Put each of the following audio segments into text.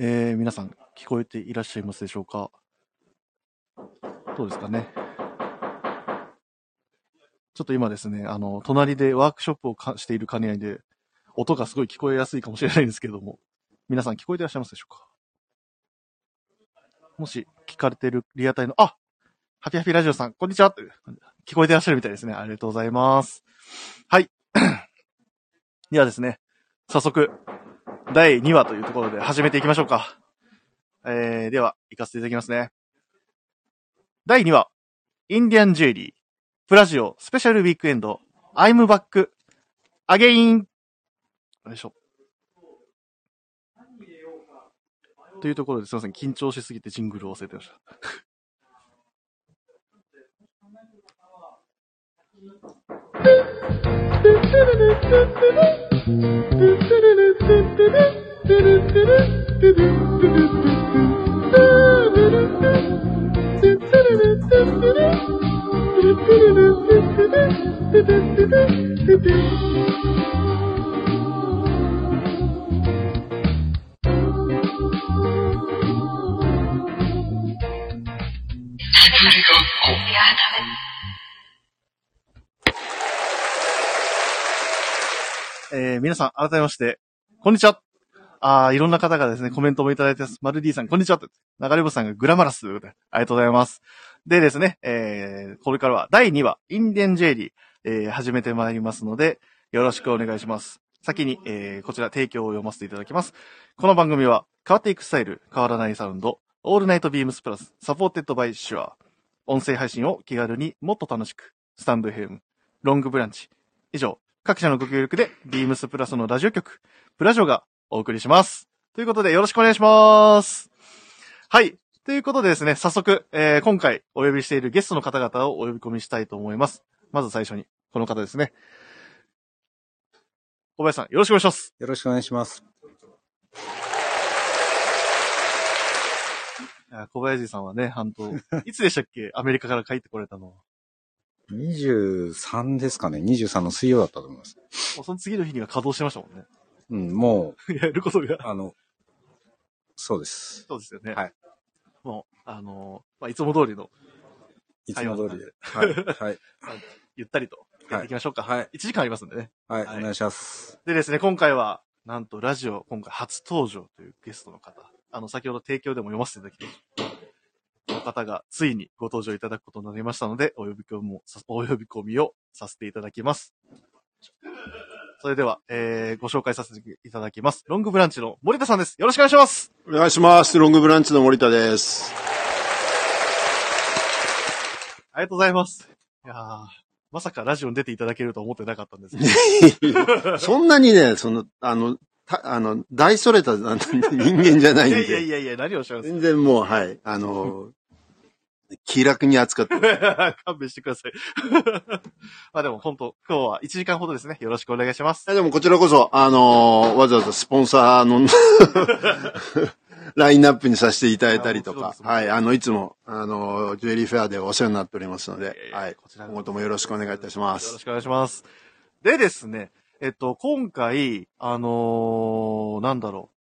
えー、皆さん聞こえていらっしゃいますでしょうか？どうですかね？ちょっと今ですね、あの、隣でワークショップをかしている兼ね合いで、音がすごい聞こえやすいかもしれないんですけども、皆さん聞こえていらっしゃいますでしょうか？もし聞かれてるリアタイの、あハピハピラジオさん、こんにちは聞こえていらっしゃるみたいですね。ありがとうございます。はい。ではですね、早速、第2話というところで始めていきましょうか。えー、では、行かせていただきますね。第2話、インディアンジュエリー、プラジオスペシャルウィークエンド、I'm back, again! よいしょ。というところですいません。緊張しすぎてジングルを忘れてました。Oceana. えー、皆さん、改めまして、こんにちは。あーいろんな方がですね、コメントもいただいてます。マルディさん、こんにちは。流れ星さんがグラマラスということで、ありがとうございます。でですね、えー、これからは第2話、インディアンジュエリー、えー、始めてまいりますので、よろしくお願いします。先に、えー、こちら提供を読ませていただきます。この番組は、変わっていくスタイル、変わらないサウンド、オールナイトビームスプラス、 supported by シュア。音声配信を気軽にもっと楽しく、スタンドエフエム、ロングブランチ。以上、各社のご協力で、ビームスプラスのラジオ局、プラジオがお送りします。ということで、よろしくお願いします。はい。ということでですね、早速、えー、今回お呼びしているゲストの方々をお呼び込みしたいと思います。まず最初に、この方ですね。小林さん、よろしくお願いします。よろしくお願いします。小林さんはね、半島、いつでしたっけ？アメリカから帰ってこれたの。23ですかね ?23 の水曜だったと思います。もうその次の日には稼働してましたもんね。うん、も やることが。う、あの、そうです。そうですよね。はい。もう、あのーまあ、いつも通りの、いつも通りで。はい。はい。ゆったりとやっていきましょうか。はい。1時間ありますんでね。はい。はいお願いします。でですね、今回は、なんとラジオ、今回初登場というゲストの方。あの、先ほど提供でも読ませていただきました。この方がついにご登場いただくことになりましたので、お呼び込みを、お呼び込みをさせていただきます。それでは、えー、ご紹介させていただきます。ロングブランチの森田さんです。よろしくお願いします。お願いします。ロングブランチの森田です。ありがとうございます。いやーまさかラジオに出ていただけると思ってなかったんですけど。そんなにね、その、あの、たあの、大それた人間じゃないんいやいやいで、やいや、何をおっしゃいます全然もう、はい、あの、気楽に扱ってる。勘弁してください。ま あでも本当、今日は1時間ほどですね。よろしくお願いします。でもこちらこそ、あのわざわざスポンサーの ラインナップにさせていただいたりとかはい、あの、いつも、あの、ジュエリーフェアでお世話になっておりますので、はい、こちら今後ともよろしくお願いいたしますよろし。くお願いします。でですね、えっと、今回、あのーなんだろう。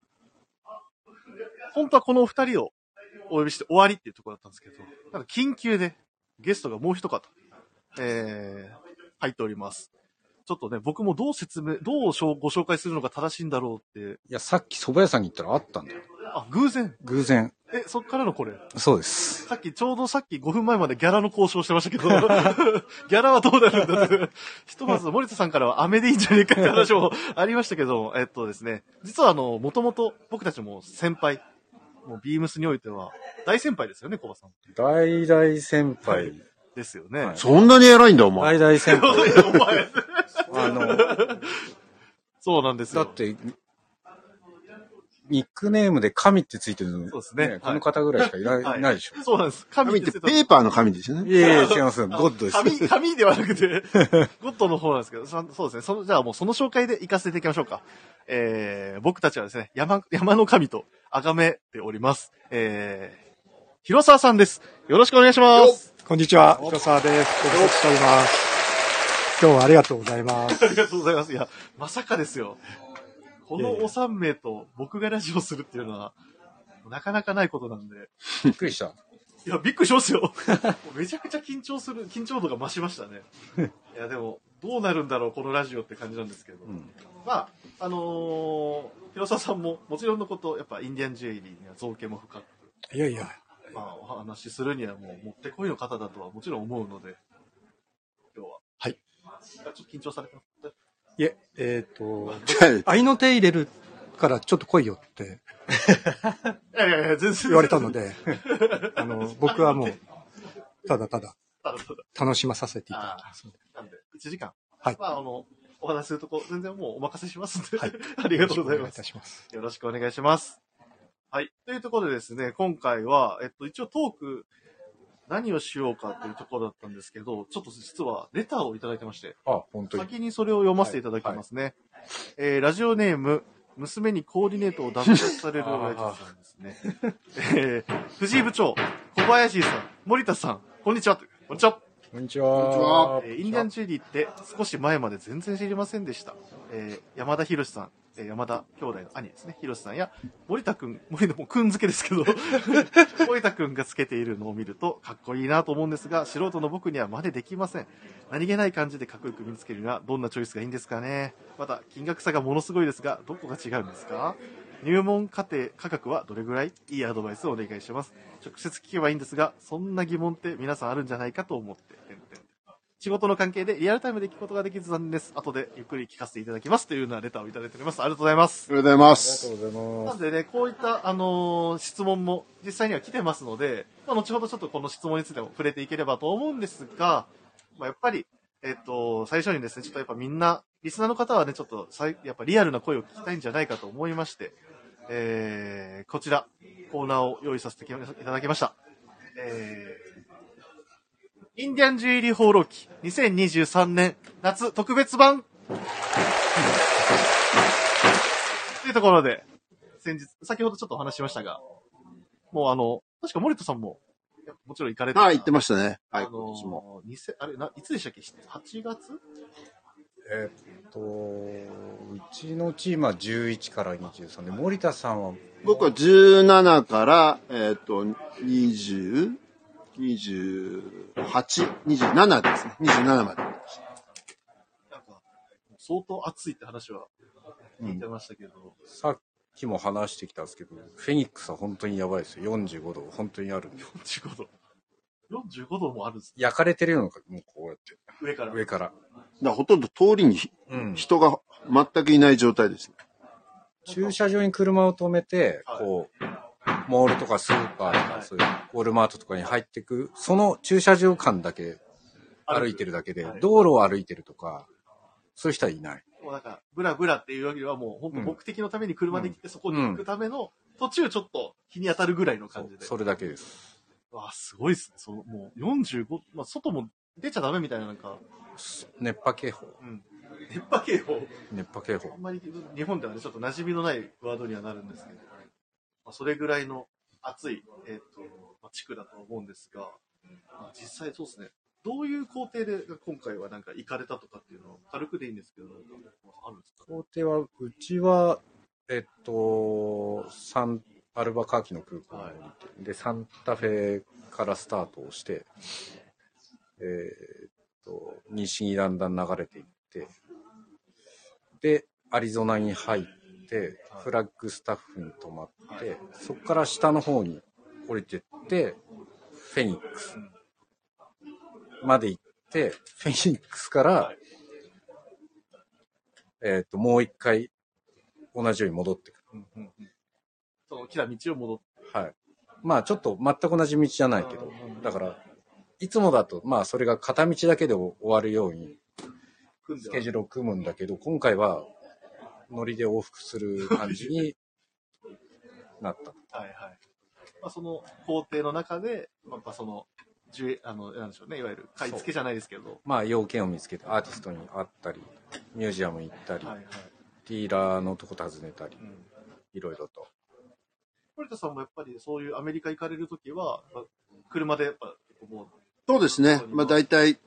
本当はこのお二人をお呼びして終わりっていうところだったんですけど、なんか緊急でゲストがもう一方、えー、入っております。ちょっとね、僕もどう説明、どうご紹介するのが正しいんだろうって、いや、さっき蕎麦屋さんに行ったらあったんだよ。あ、偶然？偶然。え、そっからのこれ？そうです。さっき、ちょうどさっき5分前までギャラの交渉してましたけど、ギャラはどうなるんだって。ひとまず森田さんからは飴でいいんじゃねえかって話もありましたけど、えっとですね、実はあの、もともと僕たちも先輩、もうビームスにおいては大先輩ですよね、コバさん。大大先輩。ですよね。はいそんなに偉いんだ、お前。大大先輩。お前あの、そうなんですよ。だって、ニックネームで神ってついてるの、そうですねこの方ぐらいしかいない,、はいないでしょ。そうなんです。神紙ってペーパーの紙ですよね。いやいや、違います。ゴッドです。紙、紙ではなくて、ゴッドの方なんですけど、そそうですね。その、じゃあもうその紹介で行かせていきましょうか。えー、僕たちはですね、山、山の神と崇めております。えー、広沢さんです。よろしくお願いします。こんにちは、広沢です。ご無沙汰しております。今日はありがとうございます。ありがとうございます。いや、まさかですよ。このお三名と僕がラジオするっていうのは、なかなかないことなんで。びっくりした。いや、びっくりしますよ。めちゃくちゃ緊張する、緊張度が増しましたね。いや、でも、どうなるんだろう、このラジオって感じなんですけど。うん。まあ、あのー、広沢さんも、もちろんのこと、やっぱインディアンジュエリーには造形も深く、いやいや、まあ、お話しするにはもう、もってこいの方だとはもちろん思うので、今日は。はい。ちょっと緊張されてますいえ、えっ、と、は い愛の手入れるからちょっと来いよっていやいやいや、全然。言われたので、あの、僕はもう、ただただ楽しまさせていただきます。なんで、1時間。はいまあ、あの、お話しするとこ、全然もうお任せしますんで。はい ありがとうございよろしくお願いいます。たします。よろしくお願いします。はい。というところでですね、今回は、えっと、一応トーク、何をしようかというところだったんですけど、ちょっと実はレターをいただいてまして、あ、本当に。先にそれを読ませていただきますね。えー、ラジオネーム、娘にコーディネートを断絶される親父さんですね。えー、藤井部長、小林さん、森田さん、こんにちは。こんにちは。こんにちはは。えーインディアンジュエリーって少し前まで全然知りませんでした。えー山田博さん、えー山田兄弟の兄ですね、博さんや森田くん、森田もくん付けですけど、森田くんがつけているのを見るとかっこいいなと思うんですが、素人の僕には真似できません。何気ない感じでかっこよく身につけるにはどんなチョイスがいいんですかね。また、金額差がものすごいですが、どこが違うんですか？入門課程価格はどれぐらい？いいアドバイスをお願いします。直接聞けばいいんですが、そんな疑問って皆さんあるんじゃないかと思って。仕事の関係でリアルタイムで聞くことができず残念です。後でゆっくり聞かせていただきますというようなレターをいただいております。ありがとうございます。ありがとうございまありがとす。うございます。なんでね、こういった、あのー質問も実際には来てますので、まあ、後ほどちょっとこの質問についても触れていければと思うんですが、まあ、やっぱり、えっと、最初にですね、ちょっとやっぱみんな、リスナーの方はね、ちょっとさい、やっぱリアルな声を聞きたいんじゃないかと思いまして、えー、こちら、コーナーを用意させていただきました。えー、インディアンジュエリー放浪記2023年夏特別版というところで、先日、先ほどちょっとお話しましたが、もうあの、確か森田さんも、もちろん行かれてはい、言ってましたね。はい、あの今年も。ー、2000あれな、いつでしたっけ ?8 月？えっと、うちのチームは11から23で、森田さんは、僕は17から、えっ、と、20、28、27ですね。27まで。なんか、相当暑いって話は聞いてましたけど、さっきも話してきたんですけど、フェニックスは本当にやばいですよ。45度、本当にあるんで。45度。45度もあるんです焼かれてるような、もうこうやって、上から。上から。だからほとんど通りにうん。人が全くいない状態ですね。駐車場に車を止めて、はいこう、モールとかスーパーとはいか、そういうウォルマートとかに入ってく、その駐車場間だけ歩いてるだけではい、道路を歩いてるとか、そういう人はいない。もうなんか、ブラブラっていうよりはもう、本当目的のために車で来て、そこに行くための、途中ちょっと日に当たるぐらいの感じで。それだけです。わあ、すごいっすね。そう、もう45、まあ、外も出ちゃダメみたいななんか、熱波警報。うん。熱波警報。熱波警報あん。まり日本ではね、ちょっと馴染みのないワードにはなるんですけど、まあ、それぐらいの暑い、えっ、と、まあ、地区だと思うんですが、まあ、実際そうですね、どういう工程で今回はなんか行かれたとかっていうのを軽くでいいんですけど、あるんですか工程は、うちは、えっと、サン、アルバカーキの空港に降りて、で、サンタフェからスタートをして、えーっと、西にだんだん流れていって、で、アリゾナに入って、フラッグスタッフに泊まって、そこから下の方に降りてって、フェニックス。まで行って、フェニックスから、えっ、と、もう一回、同じように戻ってくうんうんうんその来た道を戻って。る。はい。まあ、ちょっと全く同じ道じゃないけど、だから、いつもだと、まあ、それが片道だけで終わるように、スケジュールを組むんだけど、今回は、ノリで往復する感じになった。はいはい。まあ、その工程の中で、まあやっぱその、じゅえあの、なんでしょうね、いわゆる買い付けじゃないですけど、まあ、要件を見つけて、アーティストに会ったり、ミュージアム行ったり、はいはい。ディーラーのとこ訪ねたりう、ん。いろいろと。堀田さんもやっぱりそういうアメリカ行かれるときは、やっぱ車でやっぱ、もう、そうですね。まあ大体、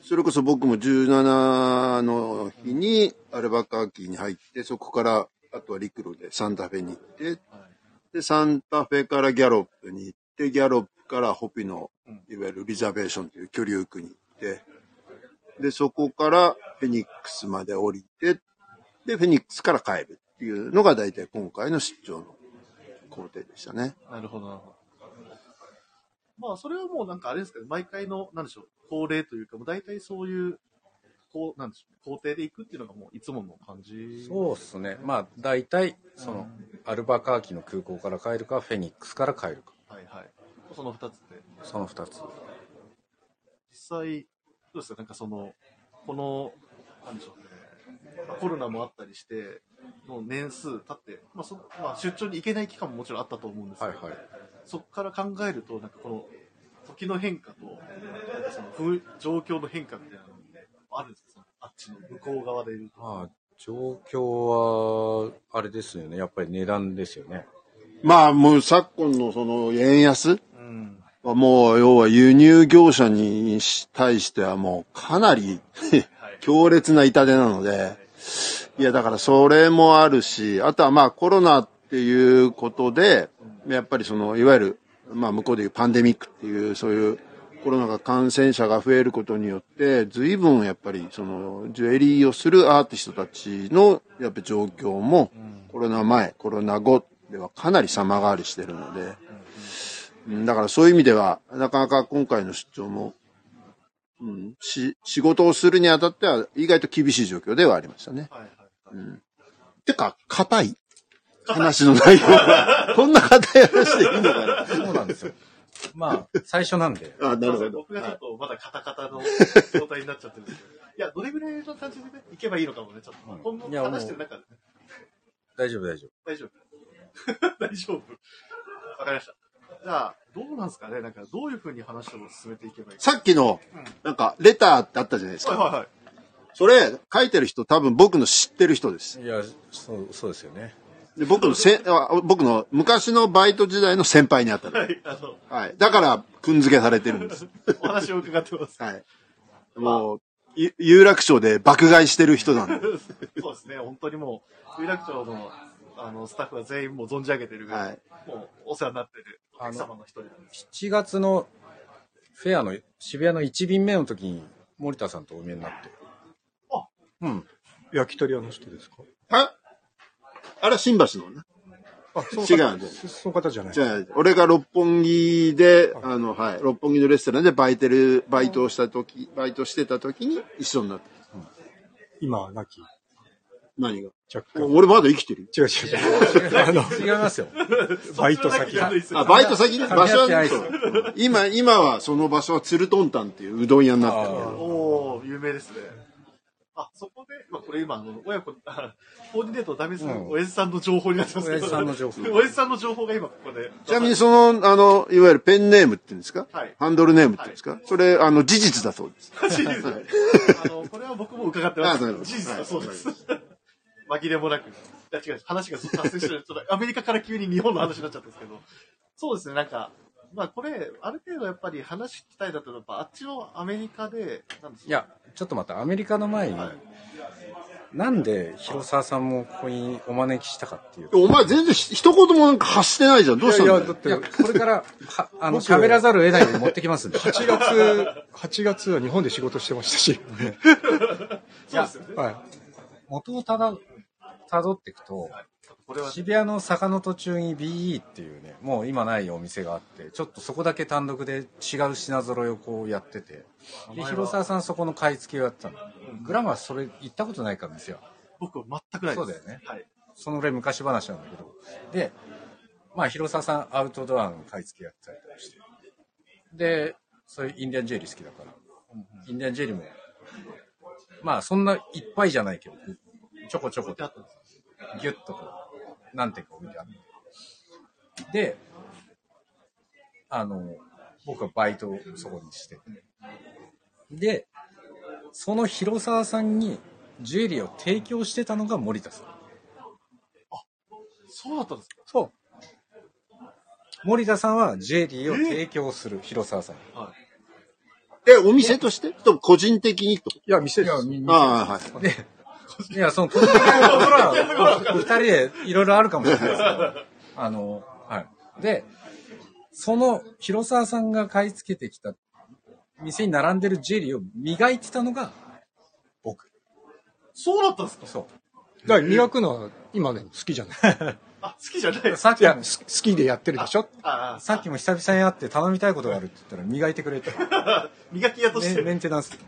それこそ僕も17の日にアルバカーキに入って、そこから、あとは陸路でサンタフェに行って、はいで、サンタフェからギャロップに行って、ギャロップからホピのうん、いわゆるリザベーションという居留区に行って、で、そこからフェニックスまで降りて、で、フェニックスから帰るっていうのが大体今回の出張の工程でしたね。なるほど、なるほど。まあ、それはもうなんかあれですけど、毎回の、なんでしょう、恒例というか、もう大体そういう、こう、なんでしょう、工程で行くっていうのがもういつもの感じ。そうですね。まあ、大体、その、アルバカーキの空港から帰るか、フェニックスから帰るか。はいはい。その二つで。その二つ。実際、どうですか？なんかその、この、なんでしょうね、まあコロナもあったりして、の年数経って、まあそまあ、出張に行けない期間ももちろんあったと思うんですけど、はいはい。そこから考えると、なんかこの、時の変化と、なんかその風、状況の変化みたいなのってあるんですか？あっちの向こう側で言うと。まあ、状況は、あれですよね。やっぱり値段ですよね。まあ、もう昨今のその円安うん。はもう、要は輸入業者に対してはもうかなり 強烈な痛手なので、いや、だからそれもあるし、あとはまあコロナっていうことで、やっぱりその、いわゆる、まあ向こうでいうパンデミックっていう、そういうコロナが感染者が増えることによって、随分やっぱりその、ジュエリーをするアーティストたちの、やっぱ状況も、コロナ前、コロナ後ではかなり様変わりしてるので、うんだからそういう意味では、なかなか今回の出張も、うん、し、仕事をするにあたっては意外と厳しい状況ではありましたね。はいはい。うん。てか、硬い話の内容が。こんな硬い話でいいのかなそうなんですよ。まあ、最初なんで。あ、なるほど。僕がちょっとまだカタカタの状態になっちゃってるんですけど。いや、どれぐらいの感じでね、行けばいいのかもね、ちょっと。うん今後話してる中でね。大丈夫大丈大丈夫。大丈夫。わかりました。じゃあ、どうなんですかね？なんか、どういう風に話を進めていけばいいか。さっきの、なんか、レターってあったじゃないですか。はいはいはい。それ、書いてる人多分僕の知ってる人です。夫。いや、そう、そうですよね。で僕のせ、あ僕の昔のバイト時代の先輩にあったの。はい、あの、はい。だから、くんづけされてるんです。お話を伺ってます。はい。もう、ゆ有楽町で爆買いしてる人なんで。そうですね、本当にもう、有楽町の、あの、スタッフは全員もう存じ上げてるぐらい、はい。もう、お世話になってるお客様の一人なんです。7月のフェアの渋谷の1便目の時に森田さんとお見えになって。あうん。焼き鳥屋の人ですか？ああれは新橋のね。あ、そう違うんですそその方じゃない。じゃあ、俺が六本木で、あの、はい、六本木のレストランでバイテル、バイトをした時、バイトしてた時に一緒になって。今は亡き。何が？若干。俺まだ生きてる違う違う違う。あの、違いますよ。バイト先そっちの悪いですよあ、バイト先ね。か場所はそう今、今はその場所はツルトンタンっていううどん屋になってる。おー、有名ですね。あ、そこで、まあ、これ今、あの、親子、あコーディネートをダメするうん親父さんの情報になってますけど。親父さんの情報親父さんの情報が今ここで。ちなみにその、あの、いわゆるペンネームっていうんですか？はいハンドルネームっていうんですか？それ、あの、事実だそうです。事実。あの、これは僕も伺ってます。あなるほど事実だそうです。紛れもなく。いや違う、話がずっと発生してる。ちょっとアメリカから急に日本の話になっちゃったんですけど。そうですね、なんか、まあこれ、ある程度やっぱり話聞きたいだと、やっぱあっちのアメリカで、なんでいや、ちょっと待って、アメリカの前に、はいなんで広沢さんもここにお招きしたかっていうと。お前全然ひ一言もなんか発してないじゃん。どうしたんだよ？いやいや、だってこれから、は、あの、僕喋らざるを得ないように持ってきますんで。8月、8月は日本で仕事してましたし。そうですよね。はい。元をただ、辿っていくと、これは、渋谷の坂の途中に BE っていうね、もう今ないお店があって、ちょっとそこだけ単独で違う品揃えをこうやってて、で、広沢さんそこの買い付けをやってたの。グラマーそれ行ったことないからですよ。僕は全くないです。そうだよねはい。そのぐらい昔話なんだけど。で、まあ広沢さんアウトドアの買い付けやってたりとかして。で、そういうインディアンジェリー好きだから、インディアンジェリーも、まあそんないっぱいじゃないけど、ちょこちょこってあったんですギュッとこう、何点か置いてある。で、あの、僕はバイトをそこにしてて。で、その広沢さんにジュエリーを提供してたのが森田さん。そうだったんですか？そう。森田さんはジュエリーを提供する広沢さんに。はい。え、お店として？と個人的にと？いや、店です。ああ、はい。で、いや、その、個人的なところは、二人でいろいろあるかもしれないですけど、あの、はい。で、その広沢さんが買い付けてきた店に並んでるジュエリーを磨いてたのが僕。そうだったんですか？そう。だから磨くのは今でも好きじゃない。あ、好きじゃない。さっきいや、す好きでやってるでしょ？ああ、さっきも久々に会って頼みたいことがあるって言ったら磨いてくれて。磨き屋としメて。メンテナンス。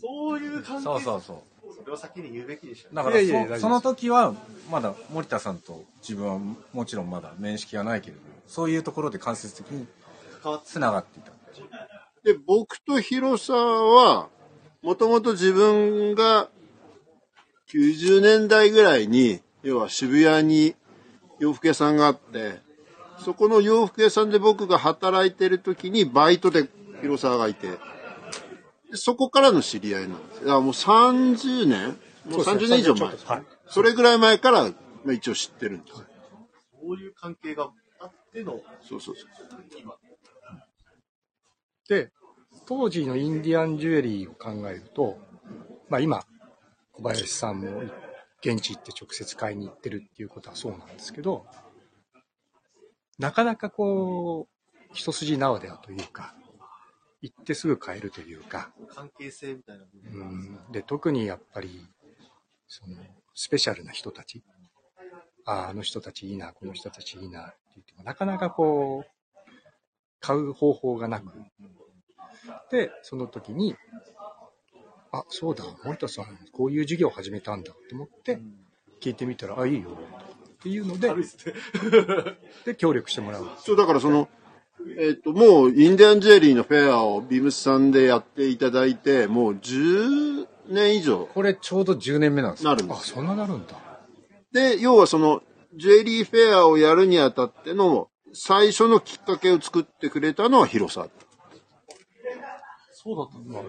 そういう関係？そうそうそう。それを先に言うべきでしたね。だからそその時はまだ森田さんと自分はもちろんまだ面識がないけれどもそういうところで間接的に関わってつながっていた。で、僕と広沢は、もともと自分が90年代ぐらいに、要は渋谷に洋服屋さんがあって、そこの洋服屋さんで僕が働いてる時にバイトで広沢がいて、でそこからの知り合いなんです。だからもう30年？もう30年以上前。はい。それぐらい前から、まあ、一応知ってるんです。そういう関係があっての、そうそうそう。今。で、当時のインディアンジュエリーを考えると、まあ今、小林さんも現地行って直接買いに行ってるっていうことはそうなんですけど、なかなかこう、一筋縄ではというか、行ってすぐ買えるというか、関係性みたいな部分。うんで、特にやっぱり、その、スペシャルな人たち、ああ、あの人たちいいな、この人たちいいなって言っても、なかなかこう、買う方法がなく、で、その時に、あ、そうだ、森田さん、こういう事業を始めたんだって思って、聞いてみたら、あ、いいよ、っていうので。で、協力してもらう。そう、だからその、えっ、と、もう、インディアンジュエリーのフェアをビームスさんでやっていただいて、もう10年以上これちょうど10年目なんですよあ、なるんです。そんななるんだ。で、要はその、ジュエリーフェアをやるにあたっての、最初のきっかけを作ってくれたのは広沢。そうだったんだ。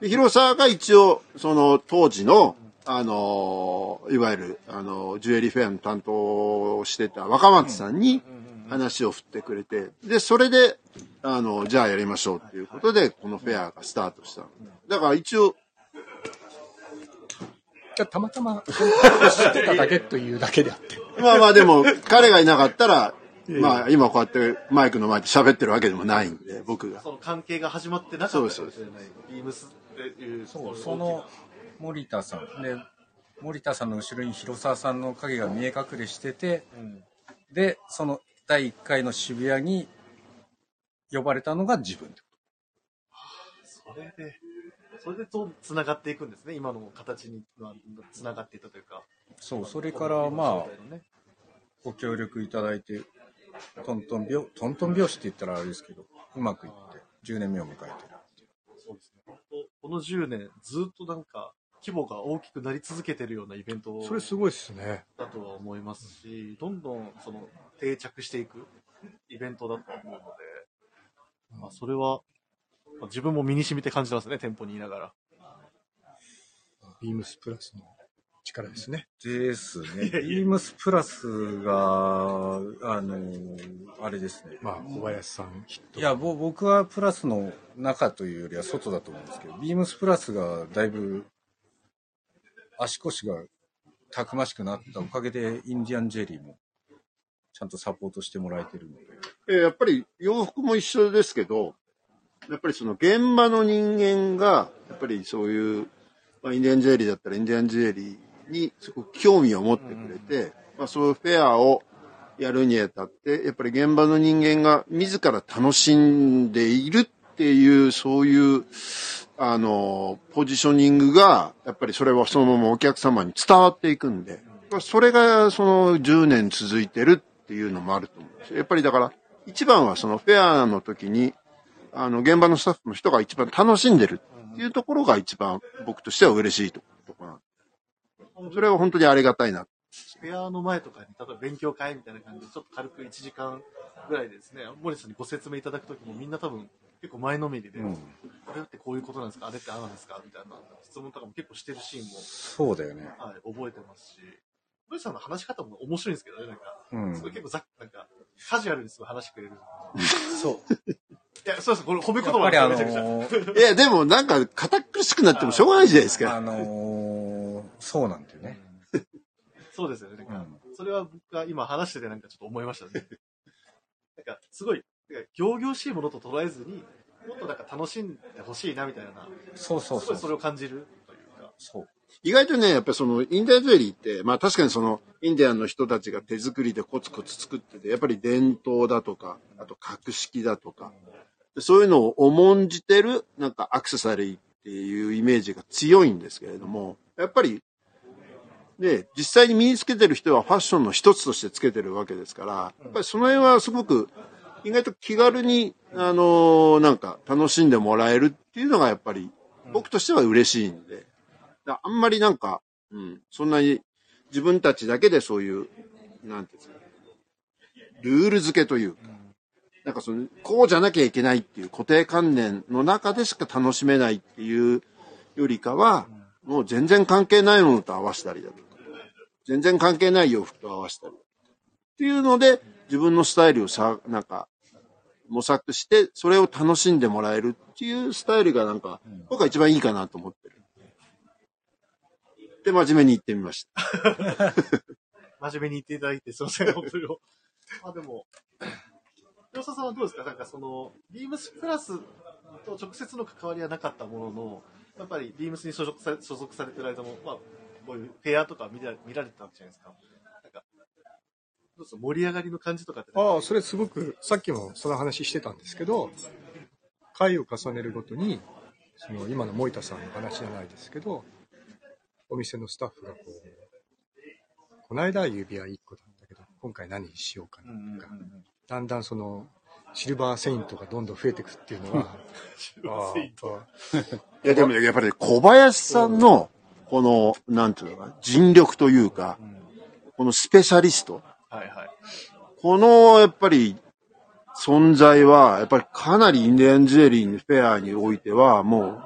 で広沢が一応、その当時の、あのーいわゆる、あのージュエリーフェアの担当をしてた若松さんに話を振ってくれて、で、それで、あのじゃあやりましょうっていうことで、このフェアがスタートしたの。だから一応、じゃあたまたま、知ってただけというだけであって。まあまあでも、彼がいなかったら、まあ今こうやってマイクの前で喋ってるわけでもないんで、僕が。その関係が始まってなかったかもしれない。ビームスっていう。そうその森田さんで森田さんの後ろに広沢さんの影が見え隠れしててうん。でその第1回の渋谷に呼ばれたのが自分それで、それでと繋がっていくんですね？今の形にまあ繋がっていったというか。そうそれからまあのねご協力いただいてトントン拍トントン拍子って言ったらあれですけどうまくいって10年目を迎えてるそうですね。この10年、ずっとなんか、規模が大きくなり続けてるようなイベントそれすごいっすね。だとは思いますし、どんどんその定着していくイベントだと思うので、まあ、それは、まあ自分も身に染みて感じてますね、店舗にいながら。ビームスプラスの力ですね。ですねビームスプラスがあのあれですねまあ、小林さんヒット。いや、ぼ僕はプラスの中というよりは外だと思うんですけど、ビームスプラスがだいぶ足腰がたくましくなったおかげで、インディアンジェリーもちゃんとサポートしてもらえてるので。えーやっぱり洋服も一緒ですけど、やっぱりその現場の人間が、やっぱりそういう、まあ、インディアンジュエリーだったらインディアンジュエリーにすごく興味を持ってくれて、まあそういうフェアをやるにあたって、やっぱり現場の人間が自ら楽しんでいるっていう、そういう、あの、ポジショニングが、やっぱりそれはそのままお客様に伝わっていくんで、それがその10年続いてるっていうのもあると思うんですよ。やっぱりだから、一番はそのフェアの時に、あの、現場のスタッフの人が一番楽しんでるっていうところが一番僕としては嬉しいところなんでそれは本当にありがたいな。フェアの前とかに、例えば勉強会みたいな感じで、ちょっと軽く1時間ぐらいですね、森さんにご説明いただくときもみんな多分結構前のめりで、うんこれってこういうことなんですか？あれってああなんですか？みたいな質問とかも結構してるシーンも、そうだよね。はい、覚えてますし、森田さんの話し方も面白いんですけどね、なんか、うんすごい結構ざっ、なんか、カジュアルにすごい話してくれる。そう。いや、そうです、これ褒め言葉ですよ、めちゃくちゃ。のーいや、でもなんか堅苦しくなってもしょうがないじゃないですか。あのーそうなんだよね。そうですよね。なんか、うんそれは僕が今話しててなんかちょっと思いましたね。なんかすごい、なんか行々しいものと捉えずに、もっとなんか楽しんでほしいなみたいな、そうそうそ。うそれを感じるというか。そう。意外とね、やっぱりそのインディアンジュエリーって、まあ確かにそのインディアンの人たちが手作りでコツコツ作ってて、やっぱり伝統だとか、あと格式だとか、でそういうのを重んじてるなんかアクセサリーっていうイメージが強いんですけれども、やっぱり、ね、実際に身につけてる人はファッションの一つとしてつけてるわけですから、やっぱりその辺はすごく意外と気軽に、あのなんか楽しんでもらえるっていうのがやっぱり僕としては嬉しいんで、だあんまりなんか、うん、そんなに自分たちだけでそういう、なんていうんですか、ルール付けというか、なんかその、こうじゃなきゃいけないっていう固定観念の中でしか楽しめないっていうよりかは、もう全然関係ないものと合わせたりだとか、全然関係ない洋服と合わせたり。っていうので、自分のスタイルをさ、なんか、模索して、それを楽しんでもらえるっていうスタイルがなんか、僕は一番いいかなと思ってる。で、真面目に言ってみました。真面目に言っていただいて、すいません、本当に。あ、でも、吉田さんはどうですか？なんかその、ビームスプラスと直接の関わりはなかったものの、やっぱりビームスに所属され所属されてる間も、まあ、こういうフェアとか見ら見られてたわけじゃないですか、どうで盛り上がりの感じとかって。ああ、それすごく、さっきもその話してたんですけど、回を重ねるごとに、その今の森田さんの話じゃないですけど、お店のスタッフがこう、この間は指輪1個だったけど、今回何にしようかなとか、だんだんその、シルバーセイントがどんどん増えていくっていうのは、ああいや、でもねやっぱりね小林さんの、この、なんていうのかな、尽力というか、このスペシャリスト、はいはい。この、やっぱり、存在は、やっぱりかなりインディアンジュエリーのフェアにおいては、もう、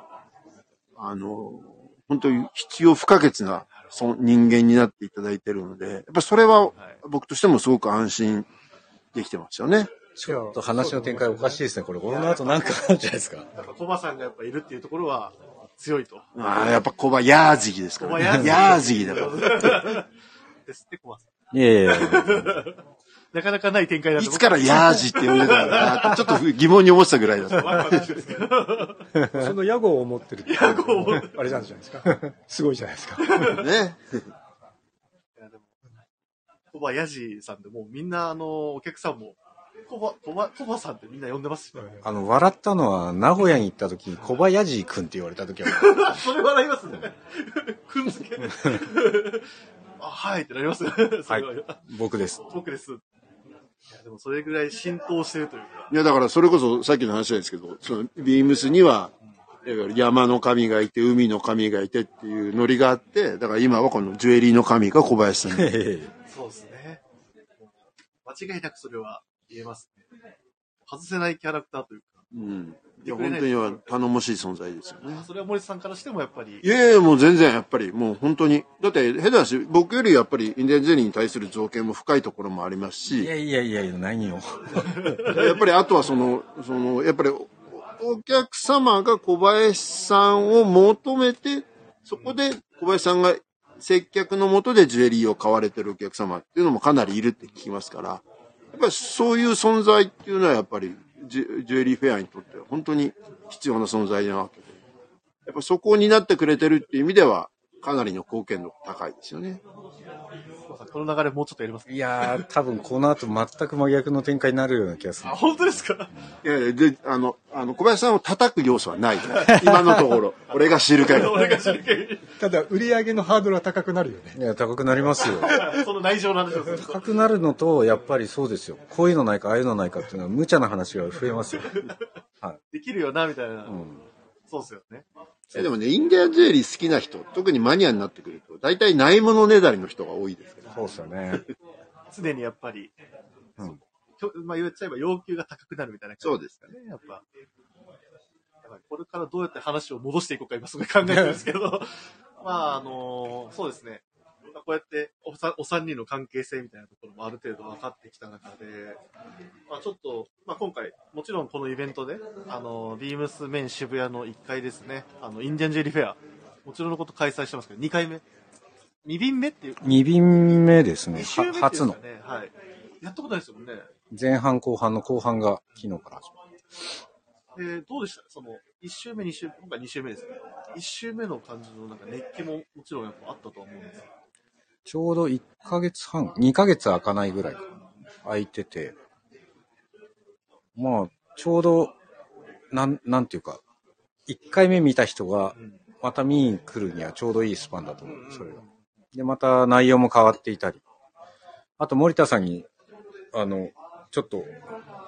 あの、本当に必要不可欠なその人間になっていただいてるので、やっぱりそれは僕としてもすごく安心できてますよね。ちょっと話の展開おかしいですね。これ、この後なんかあるんじゃないですか。やっぱコバさんがやっぱいるっていうところは強いと。ああ、やっぱ小林ヤージギですから、ね。ヤージギだから。ですって、コバさん。いやいやいや。なかなかない展開だといつからヤージって呼んでたのかなって ちょっと疑問に思ってたぐらいだった。ワクワクしてるんですけど。その屋号を持ってるっていう屋号を持ってあれなんじゃないですか。すごいじゃないですか。ね。いやでもコバヤジさんでもうみんなあの、お客さんも、コバ、コバ、コバさんってみんな呼んでますよ。あの、笑ったのは、名古屋に行った時に、小林くんって言われた時は、あ それ笑いますね。くんづけ。あ、はいってなります は僕です。僕です。いや、でもそれぐらい浸透してるというか。いや、だからそれこそさっきの話なんですけど、そのビームスには、いわゆる山の神がいて、海の神がいてっていうノリがあって、だから今はこのジュエリーの神が小林さんに。そうですね。間違いなくそれは言えますね。外せないキャラクターというか。うん。いや、本当には頼もしい存在ですよね。それは森さんからしてもやっぱりい。やいや、もう全然やっぱり、もう本当に。だって、下手だし、僕よりやっぱりインディアンジェリーに対する造形も深いところもありますし、いやいやいやいや、何よ。やっぱりあとはその、その、やっぱりおお客様が小林さんを求めて、そこで小林さんが接客のもとでジュエリーを買われてるお客様っていうのもかなりいるって聞きますから、やっぱりそういう存在っていうのはやっぱりジュエリーフェアにとっては本当に必要な存在なわけで、やっぱそこを担ってくれてるっていう意味では、かなりの貢献度高いですよね。この流れもうちょっとやりますかいやー、多分この後全く真逆の展開になるような気がするあ、。本当ですか？いやいや、で、あの、あの、小林さんを叩く要素はない。今のところ。俺が知る限り。俺が知る限り。ただ、売り上げのハードルは高くなるよね。いや、高くなりますよ。その内情の話をす。高くなるのと、やっぱりそうですよ。こういうのないか、ああいうのないかっていうのは、無茶な話が増えますよ。できるよな、みたいな。うん。そうっすよね。えでもね、インディアンジュエリー好きな人、特にマニアになってくると、大体ないものねだりの人が多いです。そうですよね。常にやっぱり、うんまあ言っちゃえば要求が高くなるみたいなそうですかね、やっぱ。やっぱりこれからどうやって話を戻していこうか今すごい考えてるんですけど、まああのそうですね。まあこうやっておさお三人の関係性みたいなところもある程度分かってきた中で、まあちょっと、まあ今回、もちろんこのイベントで、あのビームスメン渋谷の1階ですね、あの、インディアンジェリーフェア、もちろんのこと開催してますけど、2回目 ?2 便目っていう、2便目ですね。2週目は初の。はい。やったことないですよね。前半後半の後半が昨日から始まる。えー、どうでした？その、1週目、2週目、今回2週目ですね。1週目の感じのなんか熱気ももちろんやっぱあったとは思うんですけど。ちょうど1ヶ月半、2ヶ月開かないぐらい空いてて、まあ、ちょうど、なん、なんていうか、1回目見た人が、また見に来るにはちょうどいいスパンだと思う、それが。で、また内容も変わっていたり。あと、森田さんに、あの、ちょっと、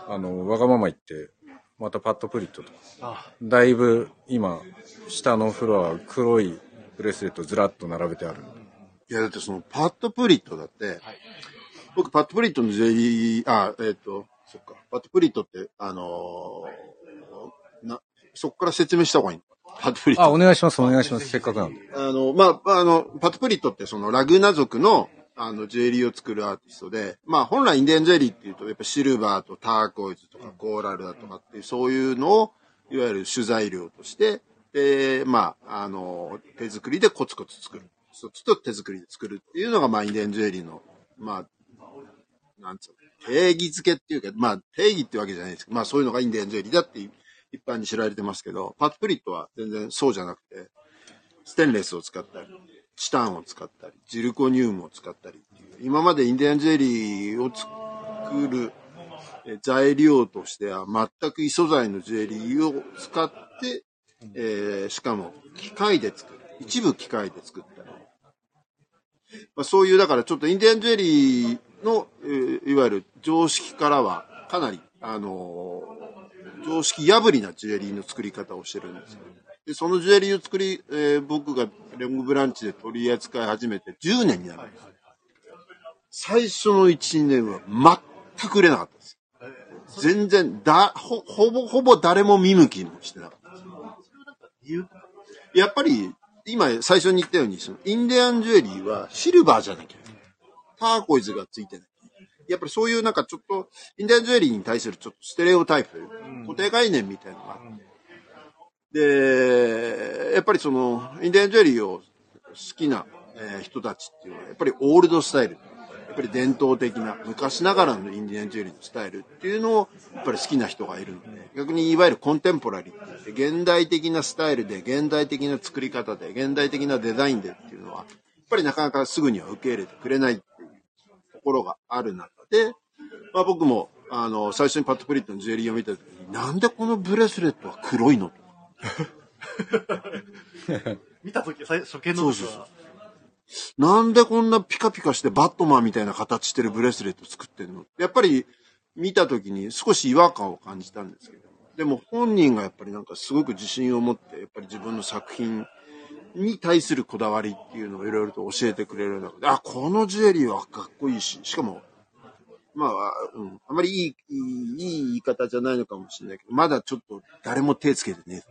あの、わがまま言って、またパッドプリットと。か、あ。だいぶ今、下のフロア、黒いブレスレットずらっと並べてある。いや、だってそのパッドプリットだって、僕パッドプリットのジェリー、あ、えっ、と、そっか、パッドプリットって、あのーな、そっから説明した方がいいの？パッドプリット。あ、お願いします、お願いします。せっかくなんで。あの、まあ、あの、パッドプリットってそのラグーナ族の、あの、ジュエリーを作るアーティストで、まあ、本来インディアンジュエリーっていうと、やっぱシルバーとターコイズとかコーラルだとかっていう、そういうのを、いわゆる主材料として、で、まあ、あの、手作りでコツコツ作る。そっちと手作りで作るっていうのが、まあ、インディアンジュエリーの、まあ、なんつうの、定義づけっていうか、まあ、定義ってわけじゃないですけど、まあ、そういうのがインディアンジュエリーだって一般に知られてますけど、パッドプリットは全然そうじゃなくて、ステンレスを使ったり、チタンを使ったり、ジルコニウムを使ったりっていう、今までインディアンジュエリーを作る材料としては全く異素材のジュエリーを使って、えーしかも機械で作る。一部機械で作ったり。まあ、そういう、だからちょっとインディアンジュエリーの、えーいわゆる常識からはかなり、あのー常識破りなジュエリーの作り方をしてるんですよ。で、そのジュエリーを作り、えー僕がレングブランチで取り扱い始めて10年になるんです。最初の1、2年は全く売れなかったです。全然、だ、ほ、ほぼ、ほぼ誰も見向きもしてなかったです。やっぱり、今最初に言ったように、そのインディアンジュエリーはシルバーじゃなきゃいけない。ターコイズがついてない。やっぱりそういうなんかちょっと、インディアンジュエリーに対するちょっとステレオタイプというか、固定概念みたいなのがあって、で、やっぱりその、インディアンジュエリーを好きな、えー人たちっていうのは、やっぱりオールドスタイル。やっぱり伝統的な、昔ながらのインディアンジュエリーのスタイルっていうのを、やっぱり好きな人がいるので、逆にいわゆるコンテンポラリーって言って、現代的なスタイルで、現代的な作り方で、現代的なデザインでっていうのは、やっぱりなかなかすぐには受け入れてくれないころがある中で、まあ僕も、あの、最初にパッドプリットのジュエリーを見た時に、なんでこのブレスレットは黒いのと。見たとき、最初見の時そうそうは、なんでこんなピカピカしてバットマンみたいな形してるブレスレット作ってんの？やっぱり見た時に少し違和感を感じたんですけど。でも本人がやっぱりなんかすごく自信を持って、やっぱり自分の作品に対するこだわりっていうのをいろいろと教えてくれる中で、あ、このジュエリーはかっこいいし、しかも、まあ、うん、あまりいい、いい言い方じゃないのかもしれないけど、まだちょっと誰も手つけてね。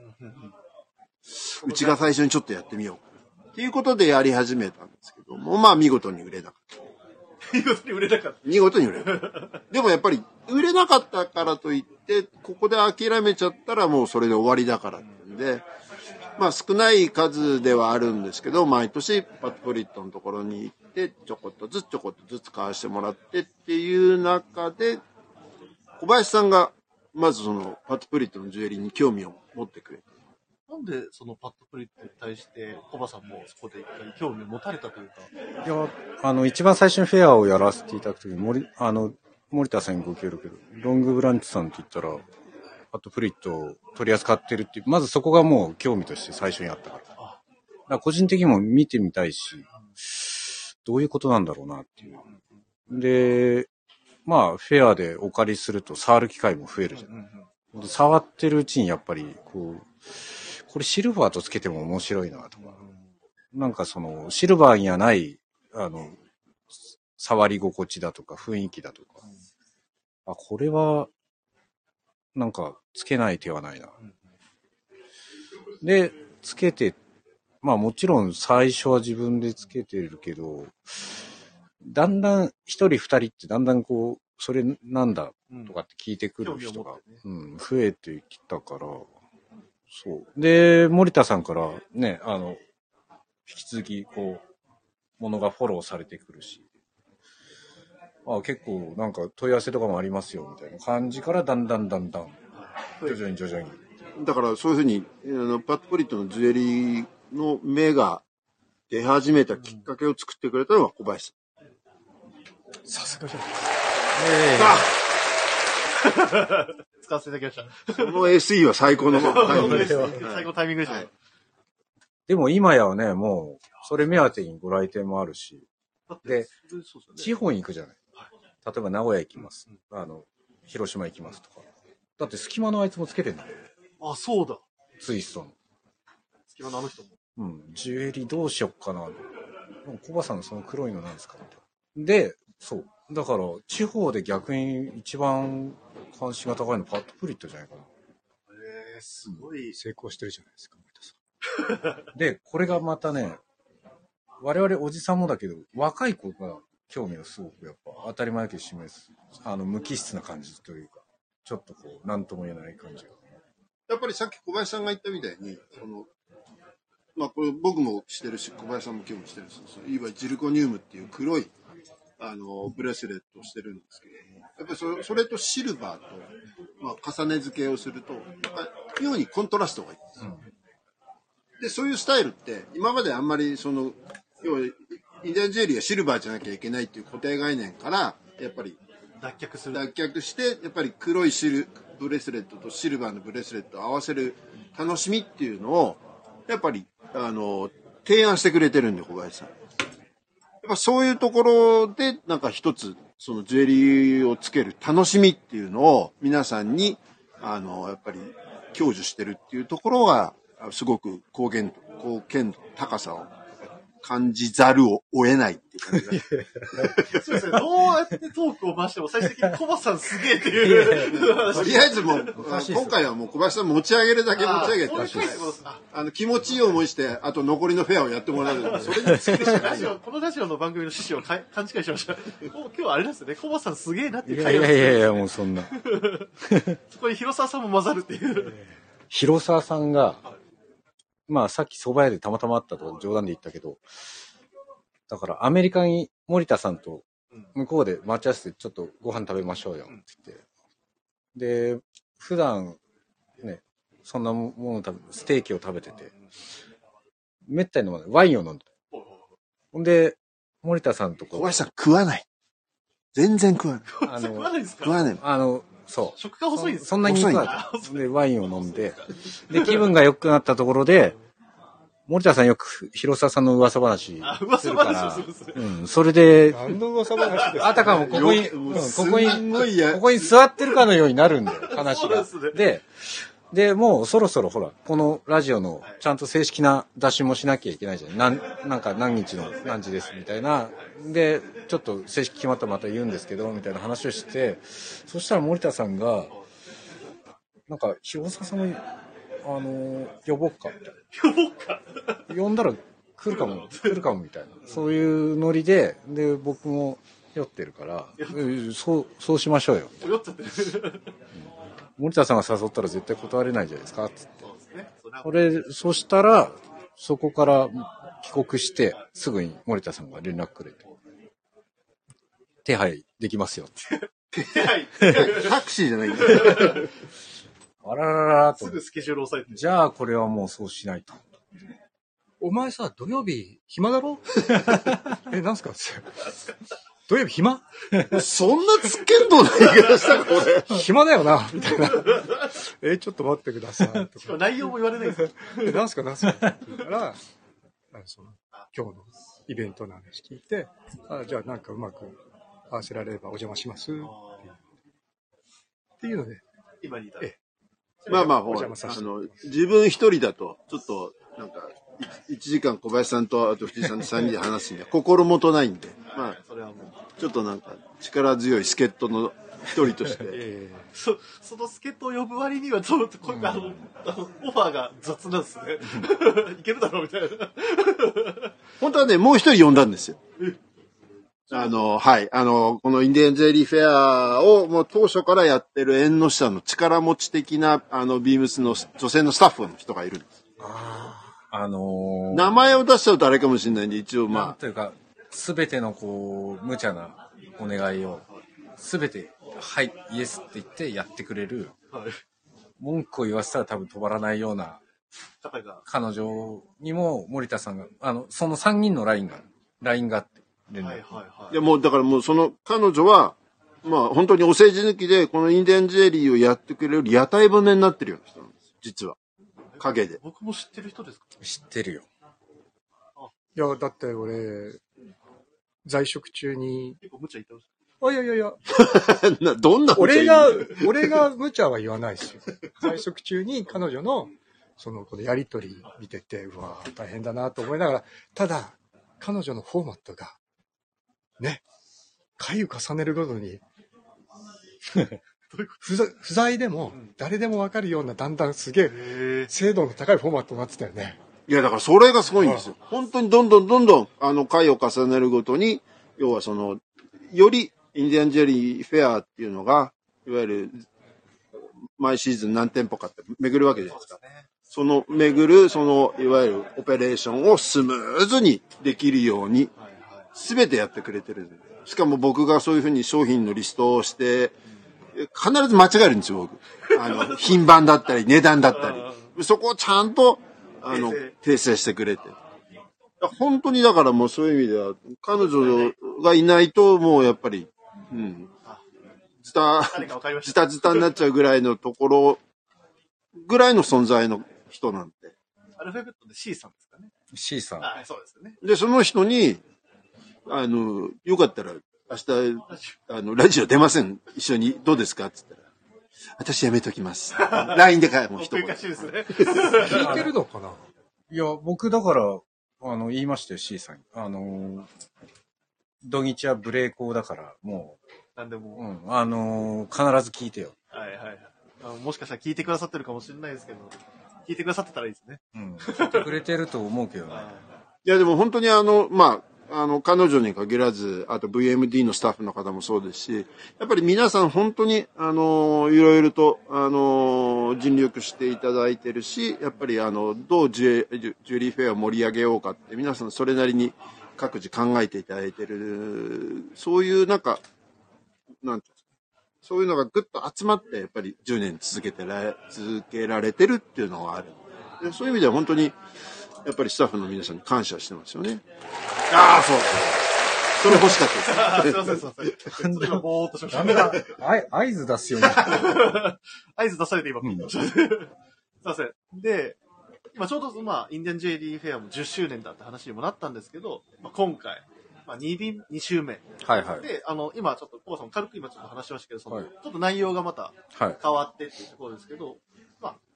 うちが最初にちょっとやってみよう。っていうことでやり始めたんですけども、まあ見事に売れなかった。見事に売れなかった。見事に売れなかった。でもやっぱり売れなかったからといって、ここで諦めちゃったらもうそれで終わりだからってんで、まあ少ない数ではあるんですけど、毎年パッドプリットのところに行って、ちょこっとずつちょこっとずつ買わしてもらってっていう中で、小林さんがまずそのパッドプリットのジュエリーに興味を持ってくれて。なんでそのパッドプリットに対して、コバさんもそこで一回興味を持たれたというか、いや、あの、一番最初にフェアをやらせていただくときに、森、あの、森田さんにご協力ロングブランチさんって言ったら、パッドプリットを取り扱ってるっていう、まずそこがもう興味として最初にあったから。だから個人的にも見てみたいし、どういうことなんだろうなっていう。で、まあ、フェアでお借りすると触る機会も増えるじゃん。で触ってるうちにやっぱり、こう、これシルバーとつけても面白いなとか、なんかその、シルバーにはない、あの、触り心地だとか雰囲気だとか、あ、これは、なんか、つけない手はないな。で、つけて、まあもちろん最初は自分でつけてるけど、だんだん一人二人ってだんだんこう、それなんだうんとかって聞いてくる人がうん、増えてきたから、そう。で、森田さんからね、あの、引き続き、こう、ものがフォローされてくるし。あ結構なんか問い合わせとかもありますよ、みたいな感じからだんだんだんだん、徐々に徐々に。だからそういうふうに、あの、パッドポリットのジュエリーの目が出始めたきっかけを作ってくれたのは小林さすがじゃ 使わせていただきました。さん。その SE は最高のタイミングです。最後のタイミングでしたね。でも今やはね、もう、それ目当てにご来店もあるし、で、地方に行くじゃない。例えば名古屋行きます。あの、広島行きますとか。だって隙間のあいつもつけてんだよ。あ、そうだ。ツイストの。隙間のあの人も。うん、ジュエリーどうしよっかな。コバさんのその黒いのなんですかみたいなで、そう。だから、地方で逆に一番関心が高いのパッドプリットじゃないかな。えー、すごい。成功してるじゃないですか、森田さん。で、これがまたね、我々おじさんもだけど、若い子が興味をすごくやっぱ当たり前だけど示す。あの、無機質な感じというか、ちょっとこう、なんとも言えない感じが。やっぱりさっき小林さんが言ったみたいに、その、まあこれ僕もしてるし、小林さんも興味してるし、いわゆるジルコニウムっていう黒い、あの、ブレスレットをしてるんですけれども、やっぱりそれそれとシルバーと、まあ重ね付けをすると、やっぱり妙にコントラストがいい。で、そういうスタイルって、今まであんまりその、要は、インディアンジュエリーはシルバーじゃなきゃいけないっていう固定概念から、やっぱり脱却する。脱却して、やっぱり黒いシルブレスレットとシルバーのブレスレットを合わせる楽しみっていうのを、やっぱり、あの、提案してくれてるんで、小林さん。やっぱそういうところで、なんか一つ、そのジュエリーをつける楽しみっていうのを皆さんに、あの、やっぱり享受してるっていうところが、すごく貢献、貢献度、高さを感じざるを得ないっていう感じが そうですね。どうやってトークを回しても最終的にコバさんすげえっていう話。とりあえずもう、今回はもう小林さん持ち上げるだけ持ち上げて、あの、気持ちいい思いして、あと残りのフェアをやってもらう。それに尽きるしかないこのラジオの番組の趣旨を勘違いしました。今日はあれですね、コバさんすげえなっていういやい会話やいやいや、もうそんな。そこに広沢さんも混ざるっていう。広沢さんが、まあさっき蕎麦屋でたまたま会ったと冗談で言ったけど、だからアメリカに森田さんと向こうで待ち合わせてちょっとご飯食べましょうよって言って。で、普段ね、そんなもの食べ、ステーキを食べてて、めったに飲まない。ワインを飲んで。ほんで、森田さんとこう、小林さん食わない。全然食わない。あ 食わの、ないんですか？食わない。あの、そう。食が細いんです。かそんなに行くわで、ワインを飲んで、で、気分が良くなったところで、森田さんよく広沢さんの噂話あ、す噂るから。話をする。うん、それで、何の噂話ですあたかもここに、ここに、すんごいやここに座ってるかのようになるんだよ、話がですね。で、で、もうそろそろほら、このラジオのちゃんと正式な出しもしなきゃいけないじゃん。なん、なんか何日の何時ですみたいな。で、ちょっと正式決まったらまた言うんですけど、みたいな話をして、そしたら森田さんが、なんか、広沢さんも、あの、呼ぼっか、みたいな。呼ぼうか。呼んだら来るかも、来るかも、みたいな。そういうノリで、で、僕も酔ってるから、うんそう、そうしましょうよ。酔っちゃってる。森田さんが誘ったら絶対断れないじゃないですか、つって。ですね。それはそしたら、そこから帰国して、すぐに森田さんが連絡くれて、手配できますよって。はい。タクシーじゃないんだ。あららららとす。ぐスケジュール押さえて。じゃあ、これはもうそうしないと。お前さ、土曜日暇だろ？え、なんすか？土曜日暇？そんなつっけんどんな言い方したこれ。暇だよなみたいな。え、ちょっと待ってください。とか内容も言われないです。え、なんすかなんすか？って言ったら、今日のイベントの話聞いて、あじゃあなんかうまく合わせられればお邪魔しますっていうっていうので、今にいた。えまあまあ、ほおら、邪魔させてあの、自分一人だと、ちょっと、なんか、1時間小林さんと、あと藤井さんと3人で話すには心もとないんで、まあ、それはもう。ちょっとなんか、力強い助っ人の一人として、えそ、その助っ人を呼ぶ割には、ちょっと、これ、あの、あの、オファーが雑なんですね。いけるだろうみたいな。本当はね、もう一人呼んだんですよ。あの、はい。あの、このインディアンジェリーフェアをもう当初からやってる縁の下の力持ち的な、あの、ビームスの女性のスタッフの人がいるんです。あのー、名前を出しちゃうとあれかもしれないんで、一応まあ、まというか、すべてのこう、無茶なお願いを、すべて、はい、イエスって言ってやってくれる、はい。文句を言わせたら多分止まらないような。彼女にも森田さんが、あの、その3人のラインが、ラインがあって、連絡はいはいはいいや、もう、だからもうその彼女は、まあ本当にお世辞抜きで、このインディアンジェリーをやってくれる屋台骨になってるような人なんです。実は。影で。僕も知ってる人ですか？知ってるよ。いや、だって俺、在職中に、結構無茶言ってましあ、いやいやいや、などんな俺が、俺が無茶は言わないですよ。在職中に彼女の、その、このやりとり見てて、うわ大変だなと思いながら、ただ、彼女のフォーマットが、ね、回を重ねるごとに、不在でも、誰でもわかるような、だんだんすげえ、へ精度の高いフォーマットになってたよね。いや、だからそれがすごいんですよ。本当にどんどんどんどん、あの、回を重ねるごとに、要はその、よりインディアンジェリーフェアっていうのが、いわゆる、毎シーズン何店舗かって巡るわけじゃないですか。その巡る、その、いわゆるオペレーションをスムーズにできるように、すべてやってくれてる。しかも僕がそういうふうに商品のリストをして、必ず間違えるんですよ、僕。あの、品番だったり、値段だったり。そこをちゃんと、あの、訂正してくれて。本当にだからもうそういう意味では、彼女がいないともうやっぱり、うん、ズタ、ズタズタになっちゃうぐらいのところ、ぐらいの存在の人なんで。アルファベットで C さんですかね。C さん。はい、そうですよね。で、その人に、あの、よかったら、明日、あの、ラジオ出ません一緒に、どうですか？って言ったら、私やめときます。LINE でかい、もう一言。しいですね。聞いてるのかな？いや、僕だから、あの、言いましたよ、C さんに。あの、土日はブレーコーだから、もう、なんでも、うん、あの、必ず聞いてよ。はいはいはいあの。もしかしたら聞いてくださってるかもしれないですけど、聞いてくださってたらいいですね。うん。聞いてくれてると思うけどね。いや、でも本当にあの、まあ、あの、彼女に限らず、あと VMD のスタッフの方もそうですし、やっぱり皆さん本当に、あの、いろいろと、あの、尽力していただいてるし、やっぱりあの、どうジュジュリーフェアを盛り上げようかって、皆さんそれなりに各自考えていただいてる、そういうなんか、なんてそういうのがぐっと集まって、やっぱり10年続けてら、続けられてるっていうのがある。でそういう意味では本当に、やっぱりスタッフの皆さんに感謝してますよね。ああ、そう。それ欲しかったです。あすいません、すいません。今、ぼーっとしました。ダメだ。あ合図出すよね。合図出されて今、ピッとしました。すいません。で、今ちょうど、まあ、インディアンジュエリーフェアも10周年だって話にもなったんですけど、まあ、今回、まあ、2便、2週目。はいはい。で、あの、今ちょっと、コバさんも軽く今ちょっと話しましたけど、その、はいちょっと内容がまたはい。変わってっていうところですけど、まあ、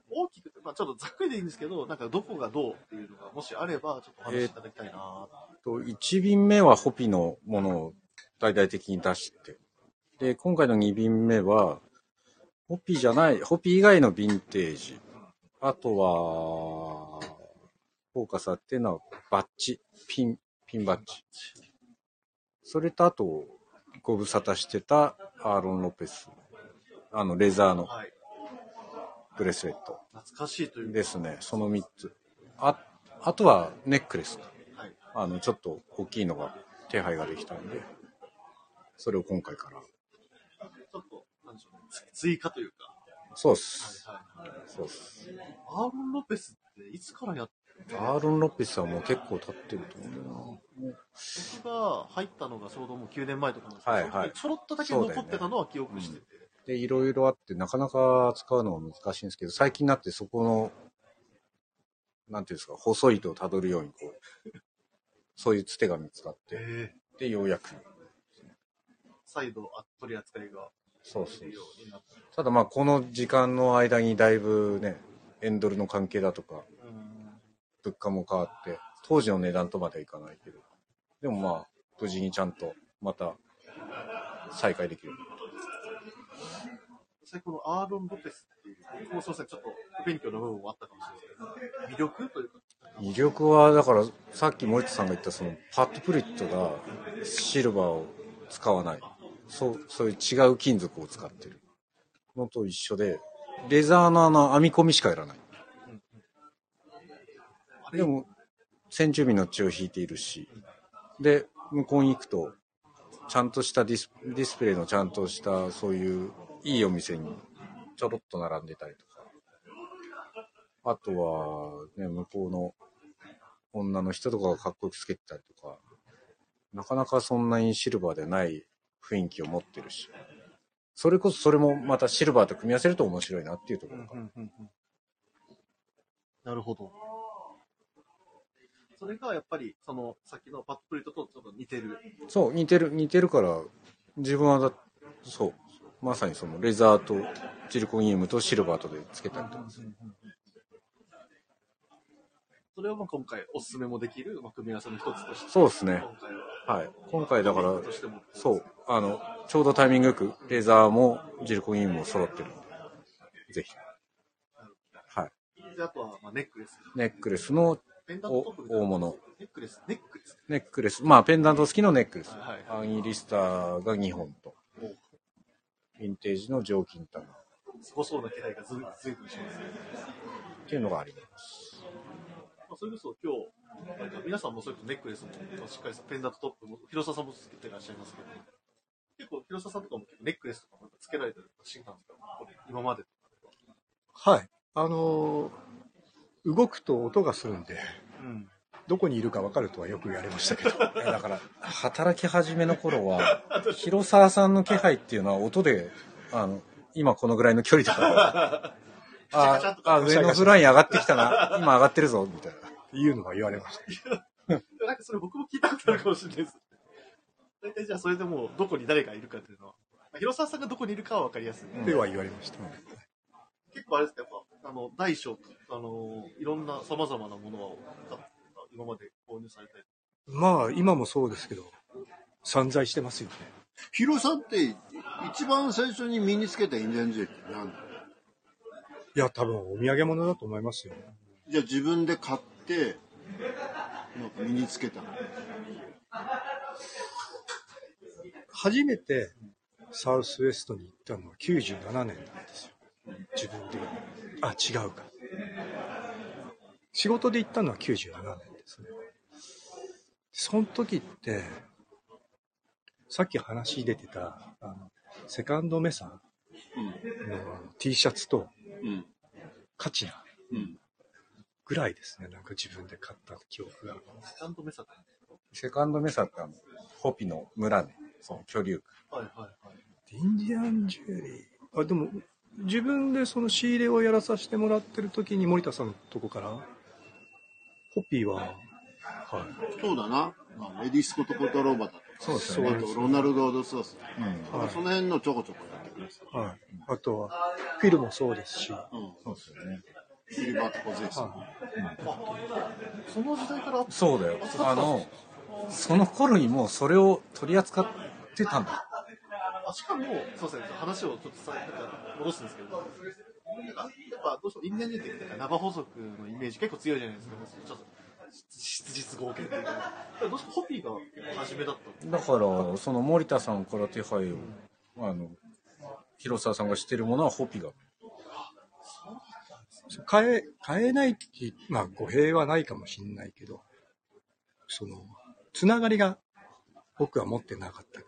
大きくて、まあ、ちょっとざっくりでいいんですけど、なんかどこがどうっていうのが、もしあれば、ちょっとお話しいただきたいなとと1便目はホピのものを大々的に出して、で、今回の2便目は、ホピじゃない、ホピ以外のヴィンテージ。あとは、フォーカスあっていうのはバッジ、ピン、ピンバッジ。それとあと、ご無沙汰してたアーロン・ロペス。あの、レザーのはい。ブレスレット懐かしいというか。ですね。その3つ。あ、あとはネックレス。はい。あの、ちょっと大きいのが手配ができたんで、それを今回から。ちょっと、なんでしょうね。つ追加というか。そうっす。はいはい。そうっす。アーロン・ロペスっていつからやっアーロン・ロペスはもう結構経ってると思うんだよ僕が入ったのがちょうどもう9年前とかなんですけど、はいはいちょろっとだけ残ってたのは記憶してて。な。で、いろいろあって、なかなか使うのは難しいんですけど、最近になってそこの、なんていうんですか、細い糸をたどるように、こう、そういうつてが見つかって、ええで、ようやく。再度あ取り扱いがそうそうた。ただまあ、この時間の間にだいぶね、エンドルの関係だとか、うん物価も変わって、当時の値段とまではいかないけど、でもまあ、無事にちゃんとまた再開できる。実際このアーロン・ロペスっていう、僕もそうですね、ちょっと不勉強の部分もあったかもしれないですけど、魅力というか、威力は、だから、さっき森田さんが言ったその、パッドプリットがシルバーを使わない。そう、そういう違う金属を使ってるのと一緒で、レザーのあの編み込みしかいらない。でも、先住民の血を引いているし、で、向こうに行くと、ちゃんとしたディスディスプレイのちゃんとした、そういういいお店にちょろっと並んでたりとか。あとは、ね、向こうの女の人とかがかっこよくつけてたりとか、なかなかそんなにシルバーでない雰囲気を持ってるし、それこそそれもまたシルバーと組み合わせると面白いなっていうところか。なるほど。それがやっぱり、その、さっきのパッドプリントとちょっと似てる。そう、似てる、似てるから、自分はだ、そう、まさにそのレザーとジルコニウムとシルバーとでつけたりとか。それをまあ今回おすすめもできる、まあ、組み合わせの一つとして。そうですね。今回は。はい。今回だから、そう、あの、ちょうどタイミングよく、レザーもジルコニウムも揃ってるんで、ぜひ。はい。で、あとは、まあ、ネックレス。ネックレスの大物。ネックレス、ネックレス。ネックレス、まあ、ペンダント付きのネックレス。はいアンイリスターが2本と、ヴィンテージの上金玉っすごそうな気配がずずいぶんしますね。ていうのがあります。まあ、それこそ今日、なんか皆さんもそれこそネックレスもしっかりペンダントトップも、広沢さんもつけてらっしゃいますけど、結構広沢さんとかも結構ネックレスとかもつけられてるシーンなんですか？今まで。はい。あのー動くと音がするんで、うん。どこにいるか分かるとはよく言われましたけど。い やだから、働き始めの頃は、広沢さんの気配っていうのは音で、あの、今このぐらいの距離とか、あ、あ、上のフライン上がってきたな、今上がってるぞ、みたいな。いうのが言われました。なんかそれ僕も聞いたことあるかもしれないです。大体じゃあそれでもうどこに誰がいるかっていうのは、まあ広沢さんがどこにいるかは分かりやすい。では言われました。結構あれですか、やっぱ、あの、大小、あの、いろんな様々なものを今まで購入されたり。まあ、今もそうですけど、散財してますよね。広さって一番最初に身につけた印伝樹液って何？だいや、多分お土産物だと思いますよ。じゃあ自分で買って、なんか身につけたの？初めてサウスウエストに行ったのは97年なんですよ。自分で。あ、違うか。仕事で行ったのは97年ですね。その時って、さっき話出てた、あの、セカンドメサの T シャツとうん。カチナうん。ぐらいですね。なんか自分で買った記憶が。セカンドメサカセカンドメサってあの、ホピの村ね、その居留区。はいはいはい。インディアンジュエリー。あ、でも、自分でその仕入れをやらさせてもらってる時に森田さんのとこから、ホッピーは、はい。そうだな。まあ、メディスコとコトローバだとか。そうですそうあと、ロナルド・ド・ソース。うん。はいその辺のちょこちょこやってくれてた。はい。あとは、フィルもそうですし、うん。そうですよね。フィリバート・コゼース。はその時代から、そうだよ。あの、その頃にもうそれを取り扱ってたんだ。あしかも、そうですね、話をちょっとさ、戻すんですけど、なんかやっぱどうしてもインディアンジェってなんか生補足のイメージ結構強いじゃないですか、ちょっと質実合計っていうか。どうしてもホピーが初めだったのだから、その森田さんから手配を、あの、広沢さんがしてるものはホピが。い。買え、買えないって、まあ語弊はないかもしれないけど、その、つながりが僕は持ってなかったか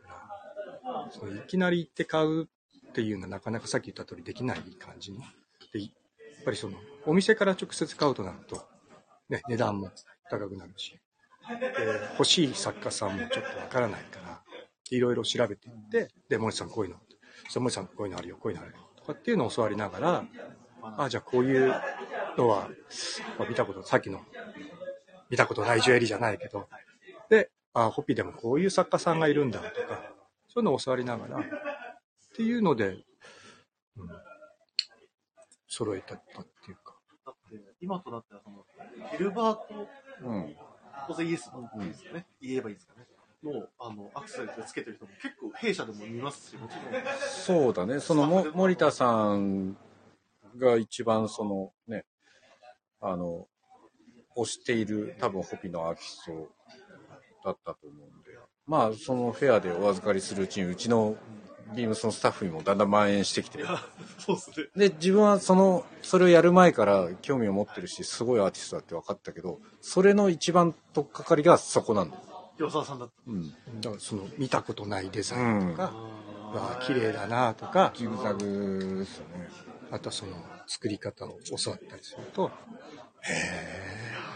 ら、そのいきなり行って買うっていうのはなかなかさっき言った通りできない感じに。で、やっぱりその、お店から直接買うとなると、ね、値段も高くなるし、で欲しい作家さんもちょっとわからないから、いろいろ調べていって、で、森さんこういうの、そ森さんこういうのあるよ、こういうのあるよ、とかっていうのを教わりながら、あ、じゃあこういうのは、まあ見たこと、さっきの、見たことないジュエリーじゃないけど、で、あ、ホピーでもこういう作家さんがいるんだとか、そういうのを教わりながら、っていうので、うん、揃えたったっていうか。だって、今となってはその、ギルバート・うん。コゼイエスのですかね、言えばいいですかね。の、あの、アクセルでつけてる人も結構弊社でも見ますし、もちろん。そうだね。そのも森田さんが一番そのね、あの、推している多分ホピのアーティストだったと思うんで、まあそのフェアでお預かりするうちにうちのビームスのスタッフにもだんだん蔓延してきて、そうですね。で、自分はその、それをやる前から興味を持ってるし、すごいアーティストだって分かったけど、それの一番取っかかりがそこなんだよ。広沢さんだった。うん。だからその見たことないデザインとか、あわあ綺麗だなとか、ジグザグですよね。あとその作り方を教わったりすると、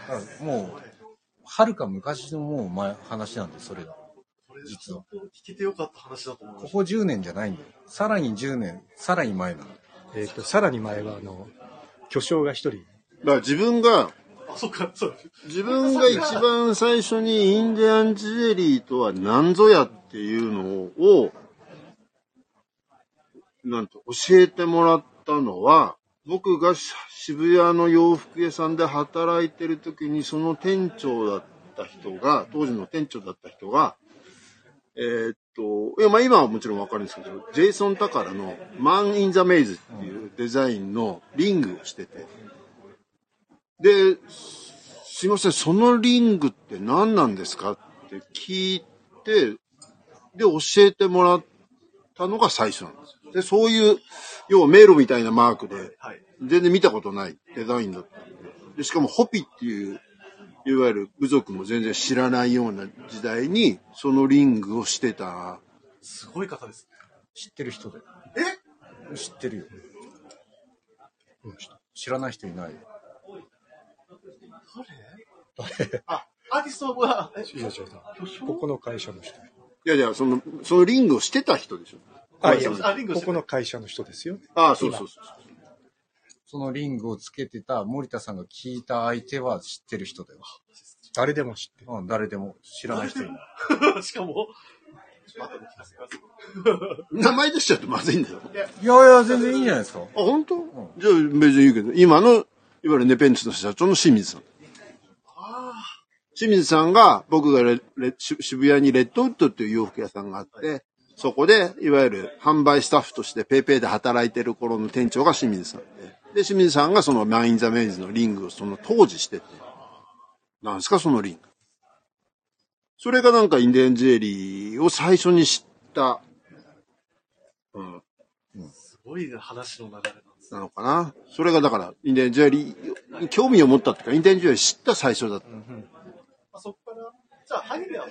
だからもう、はるか昔のもう前話なんで、それが。実は聞けてよかった話だと思いまここす。10年じゃないんだよ。さらに10年、さらに前なんだよ。えっ、と、さらに前はあの、巨匠が一人、だから自分が、あ、そっか、そう。自分が一番最初にインディアンジュエリーとは何ぞやっていうのを、なんて教えてもらったのは、僕がし渋谷の洋服屋さんで働いてる時にその店長だった人が、当時の店長だった人が、えーっと、いや、まあ今はもちろんわかるんですけど、ジェイソン・タカラのマン・イン・ザ・メイズっていうデザインのリングをしてて、で、すいません、そのリングって何なんですかって聞いて、で、教えてもらったのが最初なんです。で、そういう、要は迷路みたいなマークで、はい。全然見たことないデザインだったんで。で、しかもホピっていう、いわゆる部族も全然知らないような時代に、そのリングをしてた。すごい方ですね。知ってる人で。え？知ってるよ。知らない人いないよ。誰？あ、アーティストは、えいや違うここの会社の人。いやいや、その、そのリングをしてた人でしょ。あ、いや、ここの会社の人ですよ。ああ、そうそうそう。そのリングをつけてた森田さんが聞いた相手は知ってる人だよ。誰でも知ってる。うん、誰でも知らない人いない。しかも。名前出しちゃうとまずいんだよ。いやいや、全然いいんじゃないですか。あ、本当？じゃあ別に言うけど、今の、いわゆるネペンテスの社長の清水さん。清水さんが、僕がレレし渋谷にレッドウッドっていう洋服屋さんがあって、そこで、いわゆる販売スタッフとしてペーペーで働いてる頃の店長が清水さんで、で、清水さんがそのマインザメイズのリングをその当時してて、なんですかそのリング。それがなんかインディアンジュエリーを最初に知った、うん、すごい話の流れなんです。なのかな。それがだから、インディアンジュエリーに興味を持ったっていうか、インディアンジュエリー知った最初だった。いあそこから、じゃあ、入りは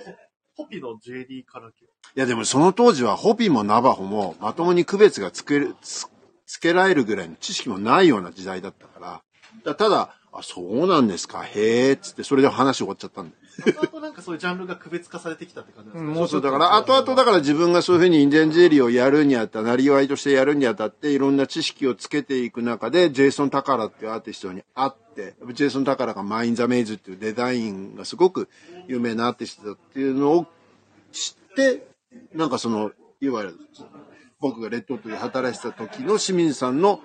ホホピの JD から来る。やでもその当時はホピもナバホもまともに区別がつける、つつけられるぐらいの知識もないような時代だったから、だただ、あ、そうなんですか、へえ、っつって、それで話終わっちゃったんで。あとなんかそういうジャンルが区別化されてきたって感じなんですか、もそうそう、だから、後々だから自分がそういうふうにインディアンジュエリーをやるにあたなりわいとしてやるにあたって、いろんな知識をつけていく中で、ジェイソン・タカラっていうアーティストに会って、ジェイソン・タカラがマイン・ザ・メイズっていうデザインがすごく有名なアーティストだっていうのを知って、なんかその、いわゆる、僕がレッドウッドで働いてた時の清水さんの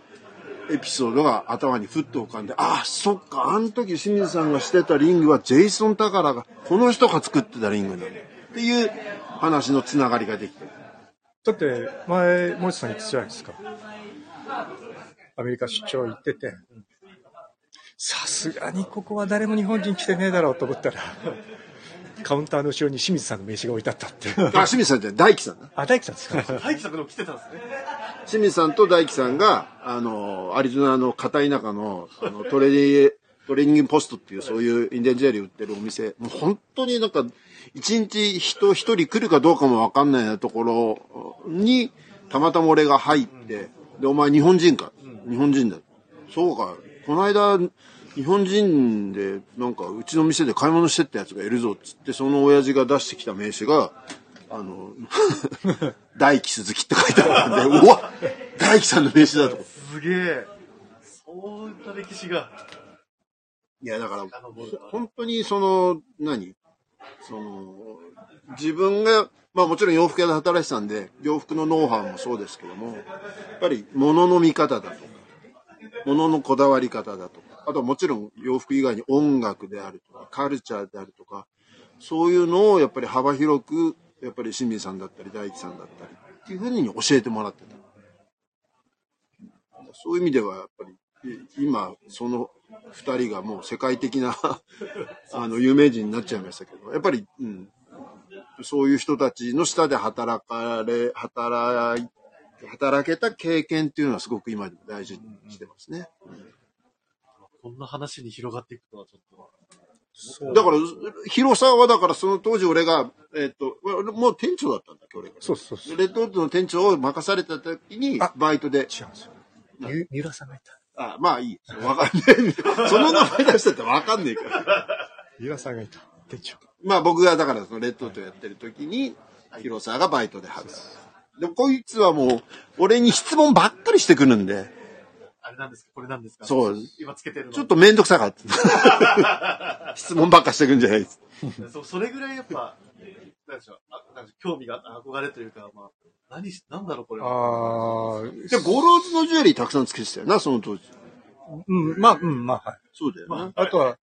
エピソードが頭にふっと浮かんで、ああ、そっか、あの時清水さんがしてたリングはジェイソン・タカラが、この人が作ってたリングなんだ。っていう話のつながりができて。だって、前、森田さん言ってたじゃないですか。アメリカ出張行ってて、さすがにここは誰も日本人来てねえだろうと思ったら、カウンターの後ろに清水さんの名刺が置いてあったって。あ、清水さんじゃ大輝さんな。あ、大樹さんですか大輝さんの来てたんですね。清水さんと大輝さんが、あの、アリゾナの片田舎の、あの、トレートレーニングポストっていうそういうインディアンジュエリー売ってるお店、もう本当になんか、一日人一人来るかどうかもわかんないようなところに、たまたま俺が入って、で、お前日本人か、日本人だ。そうか、この間、日本人で、なんか、うちの店で買い物してったやつがいるぞ、つって、その親父が出してきた名刺が、あの、大輝鈴木って書いてあったんで、うわ大輝さんの名刺だと。すげえ。そういった歴史が。いや、だから、本当にその、何？その、自分が、まあもちろん洋服屋で働いてたんで、洋服のノウハウもそうですけども、やっぱり物の見方だとか、物のこだわり方だとか、あとはもちろん洋服以外に音楽であるとか、カルチャーであるとか、そういうのをやっぱり幅広く、やっぱり清水さんだったり大輝さんだったり、っていうふうに教えてもらってた。そういう意味ではやっぱり、い今、その二人がもう世界的な あの、有名人になっちゃいましたけど、やっぱり、うん、そういう人たちの下で働かれ、働い、働けた経験っていうのはすごく今でも大事にしてますね。こんな話に広がっていくとはちょっと。そうだから、広沢はだからその当時俺が、えっと、もう店長だったんだっけ、俺が。そうそうそう。レッドウッドの店長を任された時にあ、バイトで。違うんですよ。ゆ三浦さんがいた。あ、まあいい。わかんない。その名前出してってわかんねえから。三浦さんがいた。店長。まあ僕がだからそのレッドウッドやってる時に、広沢がバイトで働く。でもこいつはもう、俺に質問ばっかりしてくるんで、あれなんですか？これなんですか？そう今つけてるの。ちょっとめんどくさかった。質問ばっかしてくんじゃないです。そ、それぐらいやっぱ、なんでしょう、あなんでしょう興味が、憧れというか、まあ、何し、なんだろうこれは。ああ、で、ゴローズのジュエリーたくさんつけてたよな、その当時。うん、まあ、うん、まあ、はい。そうだよな。あとは、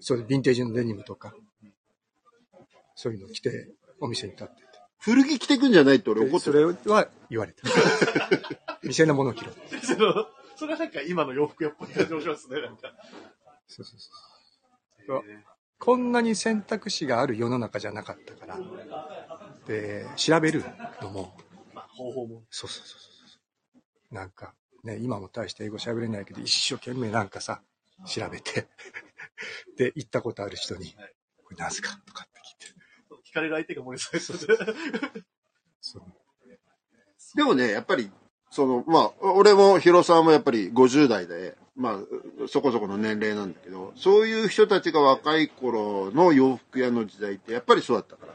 そういうヴィンテージのデニムとか、そういうの着て、お店に立ってて。古着着てくんじゃないって俺怒ってそる。れは言われた。店のものを着ろ。それはなんか今の洋服やっぱり感じしますね、なんか。そうそうそう。こんなに選択肢がある世の中じゃなかったから、で、調べるのも、まあ、方法も。そうそうそうそう。なんか、ね、今も大して英語喋れないけど、一生懸命なんかさ、調べて、で、行ったことある人に、これ何すかとかって聞いて。聞かれる相手が森さんですそうでもね、やっぱり、その、まあ、俺も広沢もやっぱり50代で、まあ、そこそこの年齢なんだけど、そういう人たちが若い頃の洋服屋の時代ってやっぱりそうだったから、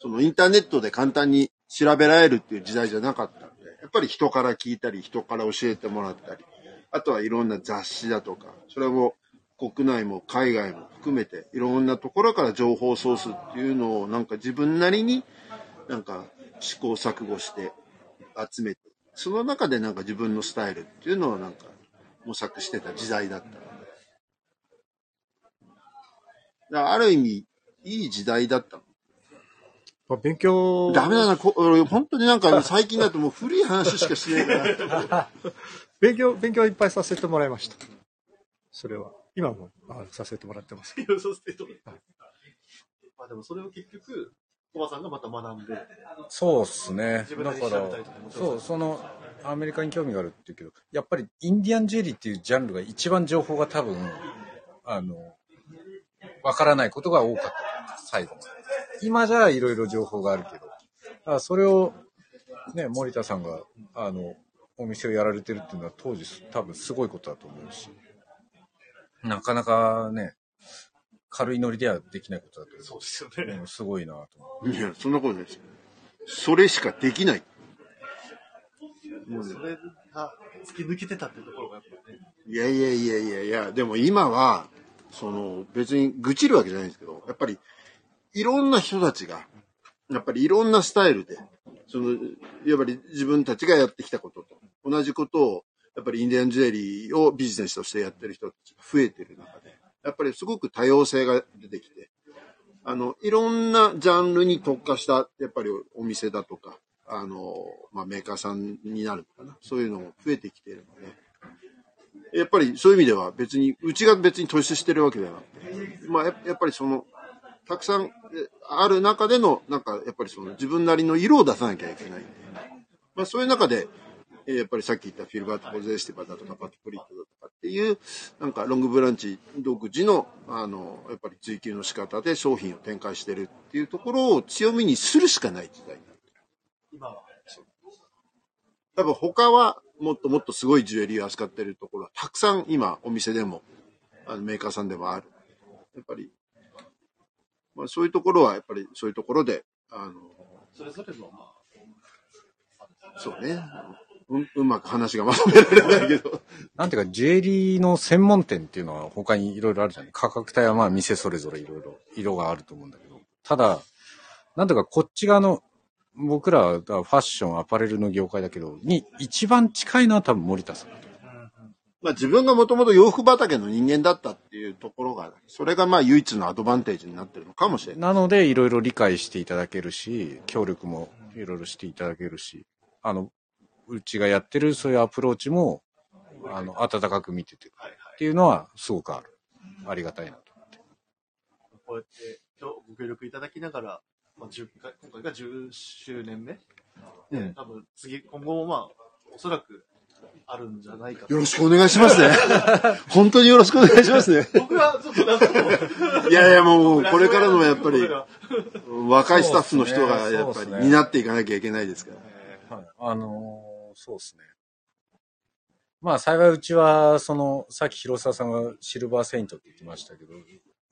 そのインターネットで簡単に調べられるっていう時代じゃなかったんで、やっぱり人から聞いたり、人から教えてもらったり、あとはいろんな雑誌だとか、それも国内も海外も含めて、いろんなところから情報ソースっていうのをなんか自分なりになんか試行錯誤して集めて、その中でなんか自分のスタイルっていうのをなんか模索してた時代だったので。だからある意味、いい時代だったの。まあ勉強、ダメだな、こ俺本当になんか最近だともう古い話しかしないから。勉強、勉強はいっぱいさせてもらいました。それは。今もあさせてもらってます。まあでもそれを結局、コバさんがまた学んで、そうっすね。だからそう、その、アメリカに興味があるっていうけど、やっぱりインディアンジェリーっていうジャンルが一番情報が多分、あの、わからないことが多かった。最後まで。今じゃいろいろ情報があるけど、だからそれを、ね、森田さんが、あの、お店をやられてるっていうのは当時多分すごいことだと思うし、なかなかね、軽いノリではできないことだとそうですよ。ね。うんすごいなと思う。いや、そんなことないですよ。それしかできない。もうそれが突き抜けてたっていうところがやっぱね、いやいやいやいやいや、でも今は、その別に愚痴るわけじゃないんですけど、やっぱりいろんな人たちが、やっぱりいろんなスタイルで、その、やっぱり自分たちがやってきたことと、同じことを、やっぱりインディアンジュエリーをビジネスとしてやってる人たちが増えてる中で、やっぱりすごく多様性が出てきて、あの、いろんなジャンルに特化した、やっぱりお店だとか、あの、まあ、メーカーさんになるのかな。そういうのも増えてきてるので、やっぱりそういう意味では別に、うちが別に突出してるわけではなくて、まあやっぱりその、たくさんある中での、なんかやっぱりその自分なりの色を出さなきゃいけないんで、まあそういう中で、やっぱりさっき言ったフィルバート・ポゼーシティバだとか、パットプリットだとかっていう、なんかロングブランチ独自の、あの、やっぱり追求の仕方で商品を展開してるっていうところを強みにするしかない時代になる。今は。多分他はもっともっとすごいジュエリーを扱ってるところはたくさん今お店でもあのメーカーさんでもある。やっぱり、まあそういうところはやっぱりそういうところで、あの、それぞれの、まあ、そうね。ううまく話がまとめられないけど。なんていうか、ジュエリーの専門店っていうのは他にいろいろあるじゃない価格帯はまあ店それぞれいろいろ色があると思うんだけど、ただ、なんていうかこっち側の、僕らはファッション、アパレルの業界だけど、に一番近いのは多分森田さん。まあ自分がもともと洋服畑の人間だったっていうところが、それがまあ唯一のアドバンテージになってるのかもしれない。なので、いろいろ理解していただけるし、協力もいろいろしていただけるし、あの、うちがやってるそういうアプローチも、あの、温かく見ててはいはい。っていうのはすごくある。ありがたいなと思って。こうやって今日ご協力いただきながら、まあ、10回今回が10周年目？うん多分次、今後もまあ、おそらくあるんじゃないかとよろしくお願いしますね。本当によろしくお願いしますね。僕はちょっとなんかもういやいやもう、これからのやっぱり、若いスタッフの人がやっぱり担っていかなきゃいけないですから。はい。あのーそうですね。まあ幸いうちは、その、さっき広沢さんがシルバーセイントって言ってましたけど、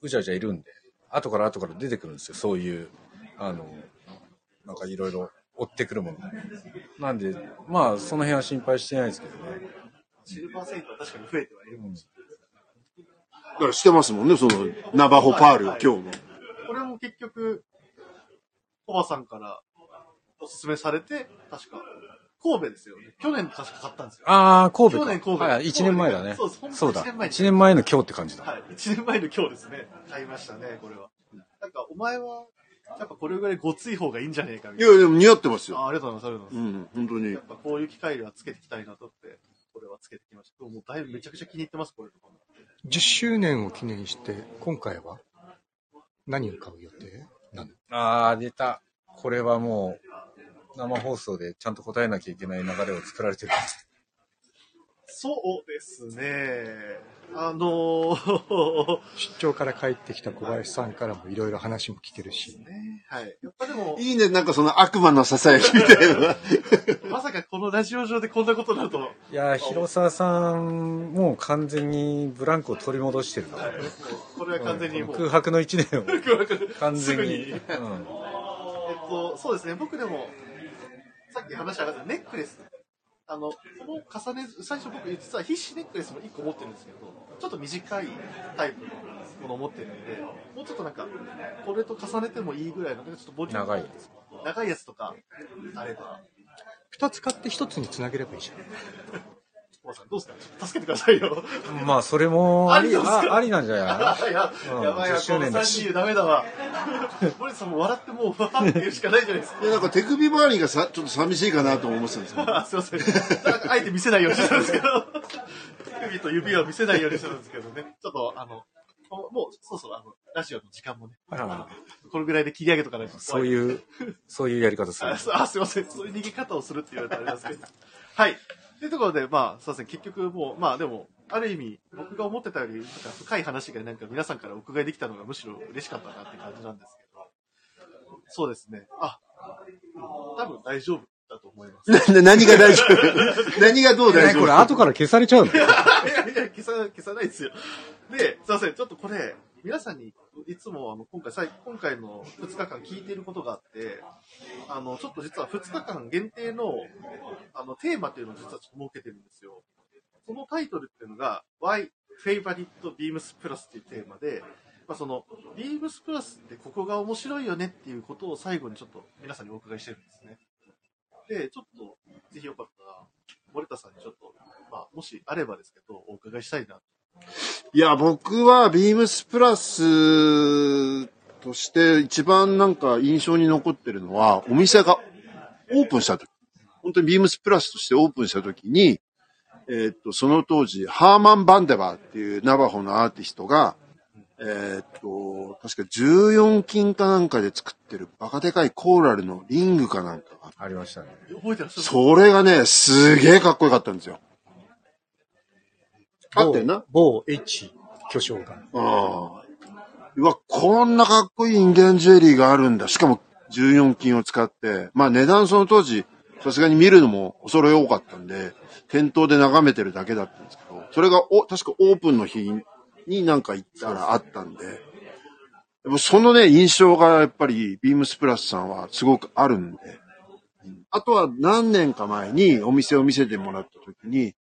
うじゃうじゃいるんで、後から後から出てくるんですよ。そういう、あの、なんかいろいろ追ってくるもの。なんで、まあその辺は心配してないですけどね。シルバーセイントは確かに増えてはいるかもしだからしてますもんね、その、ナバホパールを今日も。これも結局、コバさんからおすすめされて、確か、神戸ですよね。去年確か買ったんですよ。ああ、神戸か。去年神戸はい、1年前だね。そうそうだ。一年前に1年前の今日って感じだ。はい。1年前の今日ですね。買いましたね、これは。なんか、お前は、やっぱこれぐらいごつい方がいいんじゃねえかみたいいや、でも似合ってますな。よ。あありがとうございます、ありがとうございます。うん、本当にやっ。ぱこういう機会ではつけていきたいなとって、これはつけてきました。もうだいぶめちゃくちゃ気に入ってます、これとか。10周年を記念して、今回は何を買う予定？なのああ、出た。これはもう、生放送でちゃんと答えなきゃいけない流れを作られてる。そうですね。あのー、出張から帰ってきた小林さんからもいろいろ話も聞けるし、ね、はい。やっぱでも、いいね、なんかその悪魔の囁きみたいな。まさかこのラジオ上でこんなことになると、いやー、広沢さん、もう完全にブランクを取り戻してるな。これは完全にもう、空白の一年を 完全に。すぐにうんえっと、そうですね、僕でも、さっき話上がったネックレス。あの、この重ね、最初僕実は必死ネックレスも1個持ってるんですけど、ちょっと短いタイプのものを持ってるんで、もうちょっとなんか、これと重ねてもいいぐらいの、ちょっとボリューム長い。長いやつとか、あれば、二つ買って一つにつなげればいいじゃん。さんどうですか助けてくださいよ。まあ、それもあり、ありなんじゃない？いや、うんやばいわ、10周年このだし30ダメだわ。森田さんも笑ってもう、わーって言うしかないじゃないですか。いや、なんか手首周りがさ、ちょっと寂しいかなと思ってたんですよ。あすいません。あえて見せないようにしてたんですけど、手首と指を見せないようにしてたんですけどね。ちょっと、あの、もう、そうそう、あの、ラジオの時間もね、あこれぐらいで切り上げとかないと。そういう、そういうやり方するあ。すあすいません。そういう逃げ方をするって言われたらあれなんですけど。はい。というところで、まあ、すいません。結局もう、まあでも、ある意味、僕が思ってたより、なんか深い話がなんか皆さんからお伺いできたのがむしろ嬉しかったなって感じなんですけど。そうですね。あ、多分大丈夫だと思います。な 何が大丈夫？何がどう大丈夫？これ後から消されちゃうのいやいや、消さ、消さないですよ。で、すいません、ちょっとこれ、皆さんにいつもあの今回、今回の2日間聞いていることがあって、あの、ちょっと実は2日間限定の、あの、テーマっていうのを実はちょっと設けてるんですよ。そのタイトルっていうのが、Why Favorite Beams Plus っていうテーマで、まあ、その、Beams Plus ってここが面白いよねっていうことを最後にちょっと皆さんにお伺いしてるんですね。で、ちょっと、ぜひよかったら、森田さんにちょっと、まあ、もしあればですけど、お伺いしたいなと。いや、僕はビームスプラスとして一番なんか印象に残ってるのは、お店がオープンした時。本当にビームスプラスとしてオープンした時に、えーっと、その当時、ハーマン・バンデバーっていうナバホのアーティストが、えーっと、確か14金かなんかで作ってるバカでかいコーラルのリングかなんかがありましたね。覚えてらっしゃるそれがね、すげえかっこよかったんですよ。あったよな。某 H 巨匠が。ああ。うわ、こんなかっこいいインディアンジュエリーがあるんだ。しかも14金を使って。まあ値段その当時、さすがに見るのも恐れ多かったんで、店頭で眺めてるだけだったんですけど、それがお、確かオープンの日になんか行ったらあったんで、でもそのね、印象がやっぱりビームスプラスさんはすごくあるんで、あとは何年か前にお店を見せてもらった時に、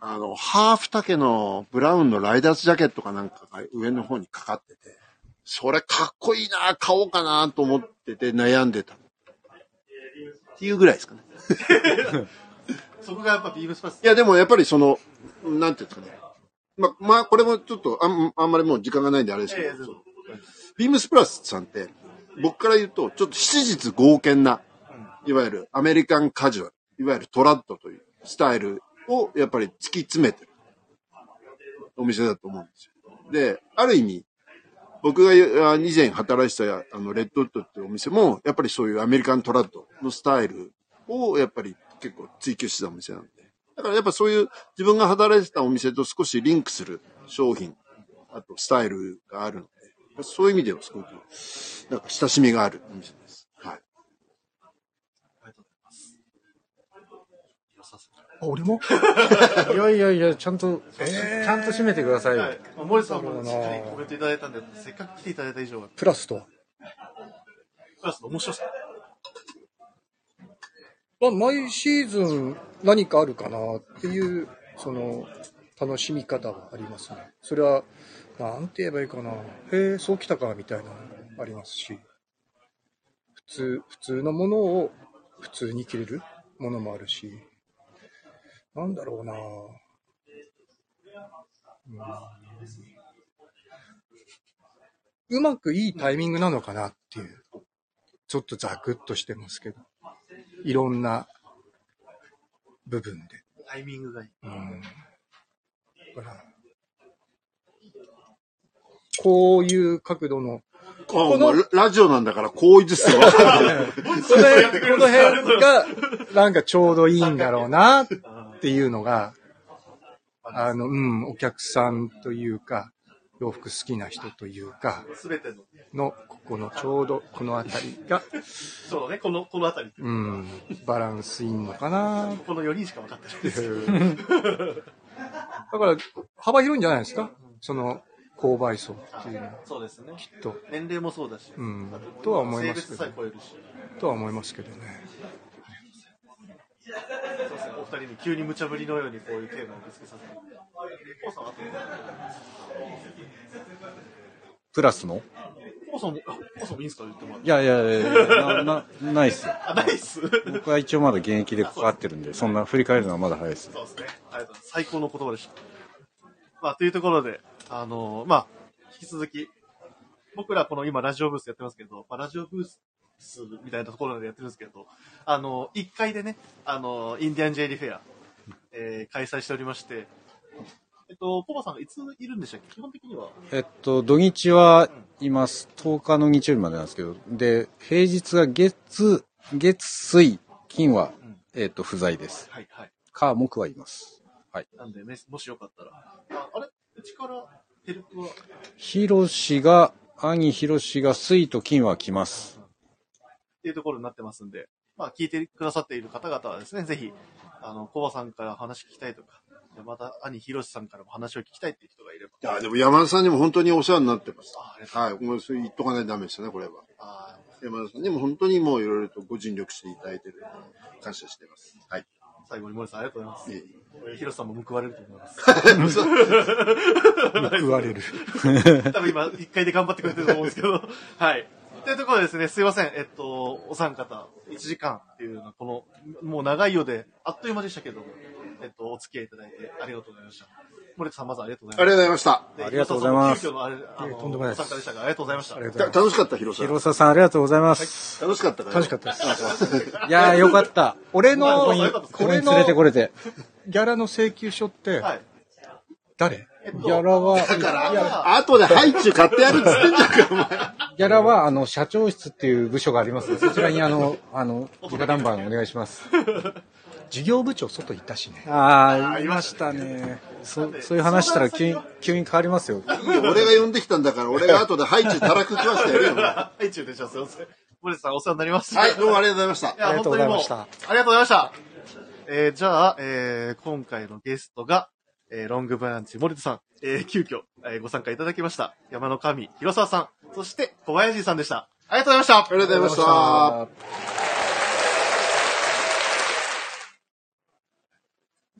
あの、ハーフ丈のブラウンのライダースジャケットかなんかが上の方にかかってて、それかっこいいな、買おうかなと思ってて悩んでた。っていうぐらいですかね。そこがやっぱビームスパス。いや、でもやっぱりその、なんていうんですかね。ま、まあ、これもちょっとあん、あんまりもう時間がないんであれですけど、ビームスプラスさんって、僕から言うと、ちょっと質実剛健な、いわゆるアメリカンカジュアル、いわゆるトラッドというスタイルをやっぱり突き詰めてるお店だと思うんですよ。で、ある意味、僕が以前働いてたあのレッドウッドっていうお店も、やっぱりそういうアメリカントラッドのスタイルをやっぱり結構追求してたお店なんで。だからやっぱそういう自分が働いてたお店と少しリンクする商品、あとスタイルがあるので、そういう意味ではすごく、なんか親しみがあるお店です。はい。あ俺も？いやいやいや、ちゃんと、ちゃんと締めてくださいよ。はい。まあ森さんもしっかりコメントいただいたんで、せっかく来ていただいた以上は、プラスとは？プラスの面白さ。まあ、毎シーズン何かあるかなっていう、その、楽しみ方はありますね。それは、なんて言えばいいかな。へえ、そうきたか、みたいなのもありますし、普通、普通のものを普通に着れるものもあるし、なんだろうな。うんうまくいいタイミングなのかなっていう。ちょっとザクッとしてますけど。いろんな部分で。タイミングがいい。うん。だからこういう角度の、あもうララジオなんだから、こう言ってわかる。この辺、この辺が、なんかちょうどいいんだろうなっていうのが、あの、うん、お客さんというか、洋服好きな人というか、すべての、の、ここのちょうどこのあたりが、そうだね、この、このあたり。うん、バランスいいのかなこの4人しか分かってないっていう。だから、幅広いんじゃないですか？その、購買層っていうのは、そうですね。きっと。年齢もそうだし。うんとは思いますけど。とは思いますけどね。そうですね、お二人に急に無茶ぶりのようにこういうテーマをぶつけさせて。プラスのコウさんも、あコウさんもいいんすか言ってもらって。いやいやいやな、な、ないっすよ。あ、ナイス。僕は一応まだ現役で関わってるんで、そんな振り返るのはまだ早いです。そうですね。ありがとうございます。最高の言葉でした。まあ、というところで、あのまあ、引き続き、僕らこの今ラジオブースやってますけど、まあ、ラジオブースみたいなところでやってるんですけど、あの1階でね、あのインディアンジェリーフェア、えー開催しておりまして、えっと、ポパさんがいついるんでしたっけ？基本的には。えっと、土日はいます。10日の日曜日までなんですけど、で、平日が月、月、水、金は、えっと、不在です。はい、はい。火、木はいます。なんで、ね、もしよかったら。ああれ？うちからヘルプは、ヒロシが、兄ヒロシが水と金は来ます。っていうところになってますんで、まあ、聞いてくださっている方々はですね、ぜひ、あの、コバさんから話聞きたいとか、でまた、兄ひろしさんからも話を聞きたいっていう人がいれば。いや、でも山田さんにも本当にお世話になってます。はい。もうそれ言っとかないとダメですよね、これは。あ山田さんにも本当にもういろいろとご尽力していただいてる。感謝してます。はい。ー最後に森さんありがとうございます。いえいひろしさんも報われると思います。報われる。多分今、一回で頑張ってくれてると思うんですけど。はい。というところでですね、すいません。えっと、お三方、1時間っていうのは、この、もう長いようで、あっという間でしたけども、えっと、お付き合いいただいてありがとうございました。森田さん、まずありがとうございまありがとうございました。ありがとうございます急遽のあれ、あの、とんでもないですお参加でしたが、ありがとうございました。ありがとうございまた楽しかった、広さん。広沢さんありがとうございます。楽しかったかす。楽しかったです。いやーよかった。俺まあの、これに連れてこれて。ギャラの請求書って、はい。誰？えっと、ギャラは、だから、後でハイチュウ買ってやるっつってんじゃんか、お前。ギャラは、あの、社長室っていう部署がありますので、そちらにあの、あの、直談判お願いします。事業部長外行ったしね。ああ、いましたね。そそういう話したら急に、急に変わりますよ。俺が呼んできたんだから、俺が後でハイチュウたらく食わしてやるよ。はい、はい、中でしょ、すいません。森田さん、お世話になりました。どうもありがとうございましたありがとうございましたありがとうございました。えー、じゃあ、えー、今回のゲストが、えー、ロングブランチ森田さん、えー、急遽、えー、ご参加いただきました。山の神、広沢さん、そして小林さんでした。ありがとうございました。ありがとうございました。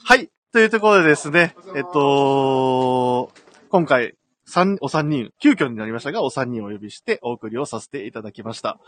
はい。というところでですね、えっと、今回、三、お三人、急遽になりましたが、お三人をお呼びしてお送りをさせていただきました。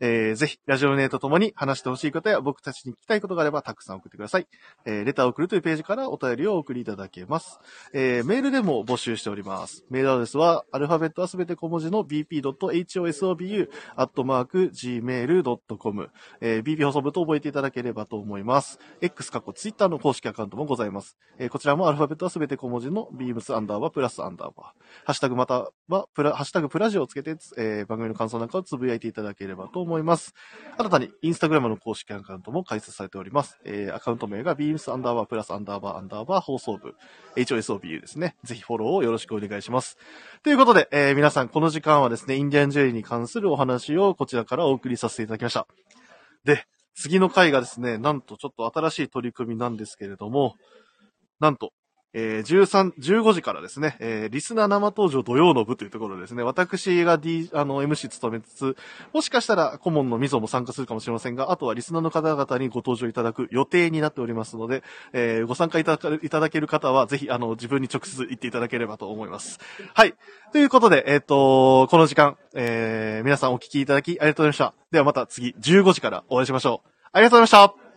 えー、ぜひ、ラジオネーとともに話してほしいことや僕たちに聞きたいことがあればたくさん送ってください。えー、レターを送るというページからお便りをお送りいただけます。えー、メールでも募集しております。メールアドレスは、アルファベットはすべて小文字の bp.hosobu.gmail.com、えー、BP 放送部と覚えていただければと思います。X 過去 Twitter の公式アカウントもございます。えー、こちらもアルファベットはすべて小文字の beams アンダーバープラスアンダーバー。ハッシュタグまたは、プラ、ハッシュタグプラジオをつけて、えー番組の感想なんかをつぶやいていただければと思います。新たに、インスタグラムの公式アカウントも開設されております。えーアカウント名が beams アンダーバープラスアンダーバーアンダーバー放送部、HOSOBU ですね。ぜひフォローをよろしくお願いします。ということで、えー皆さん、この時間はですね、インディアンジェリーに関するお話をこちらからお送りさせていただきました。で、次の回がですね、なんとちょっと新しい取り組みなんですけれども、なんと、えー、13、15時からですね、えー、リスナー生登場土曜の部というところですね、私が D、あの、MC 務めつつ、もしかしたら顧問のみぞも参加するかもしれませんが、あとはリスナーの方々にご登場いただく予定になっておりますので、えー、ご参加いただける方は、ぜひ、あの、自分に直接言っていただければと思います。はい。ということで、えっ、と、この時間、えー、皆さんお聞きいただきありがとうございました。ではまた次、15時からお会いしましょう。ありがとうございました。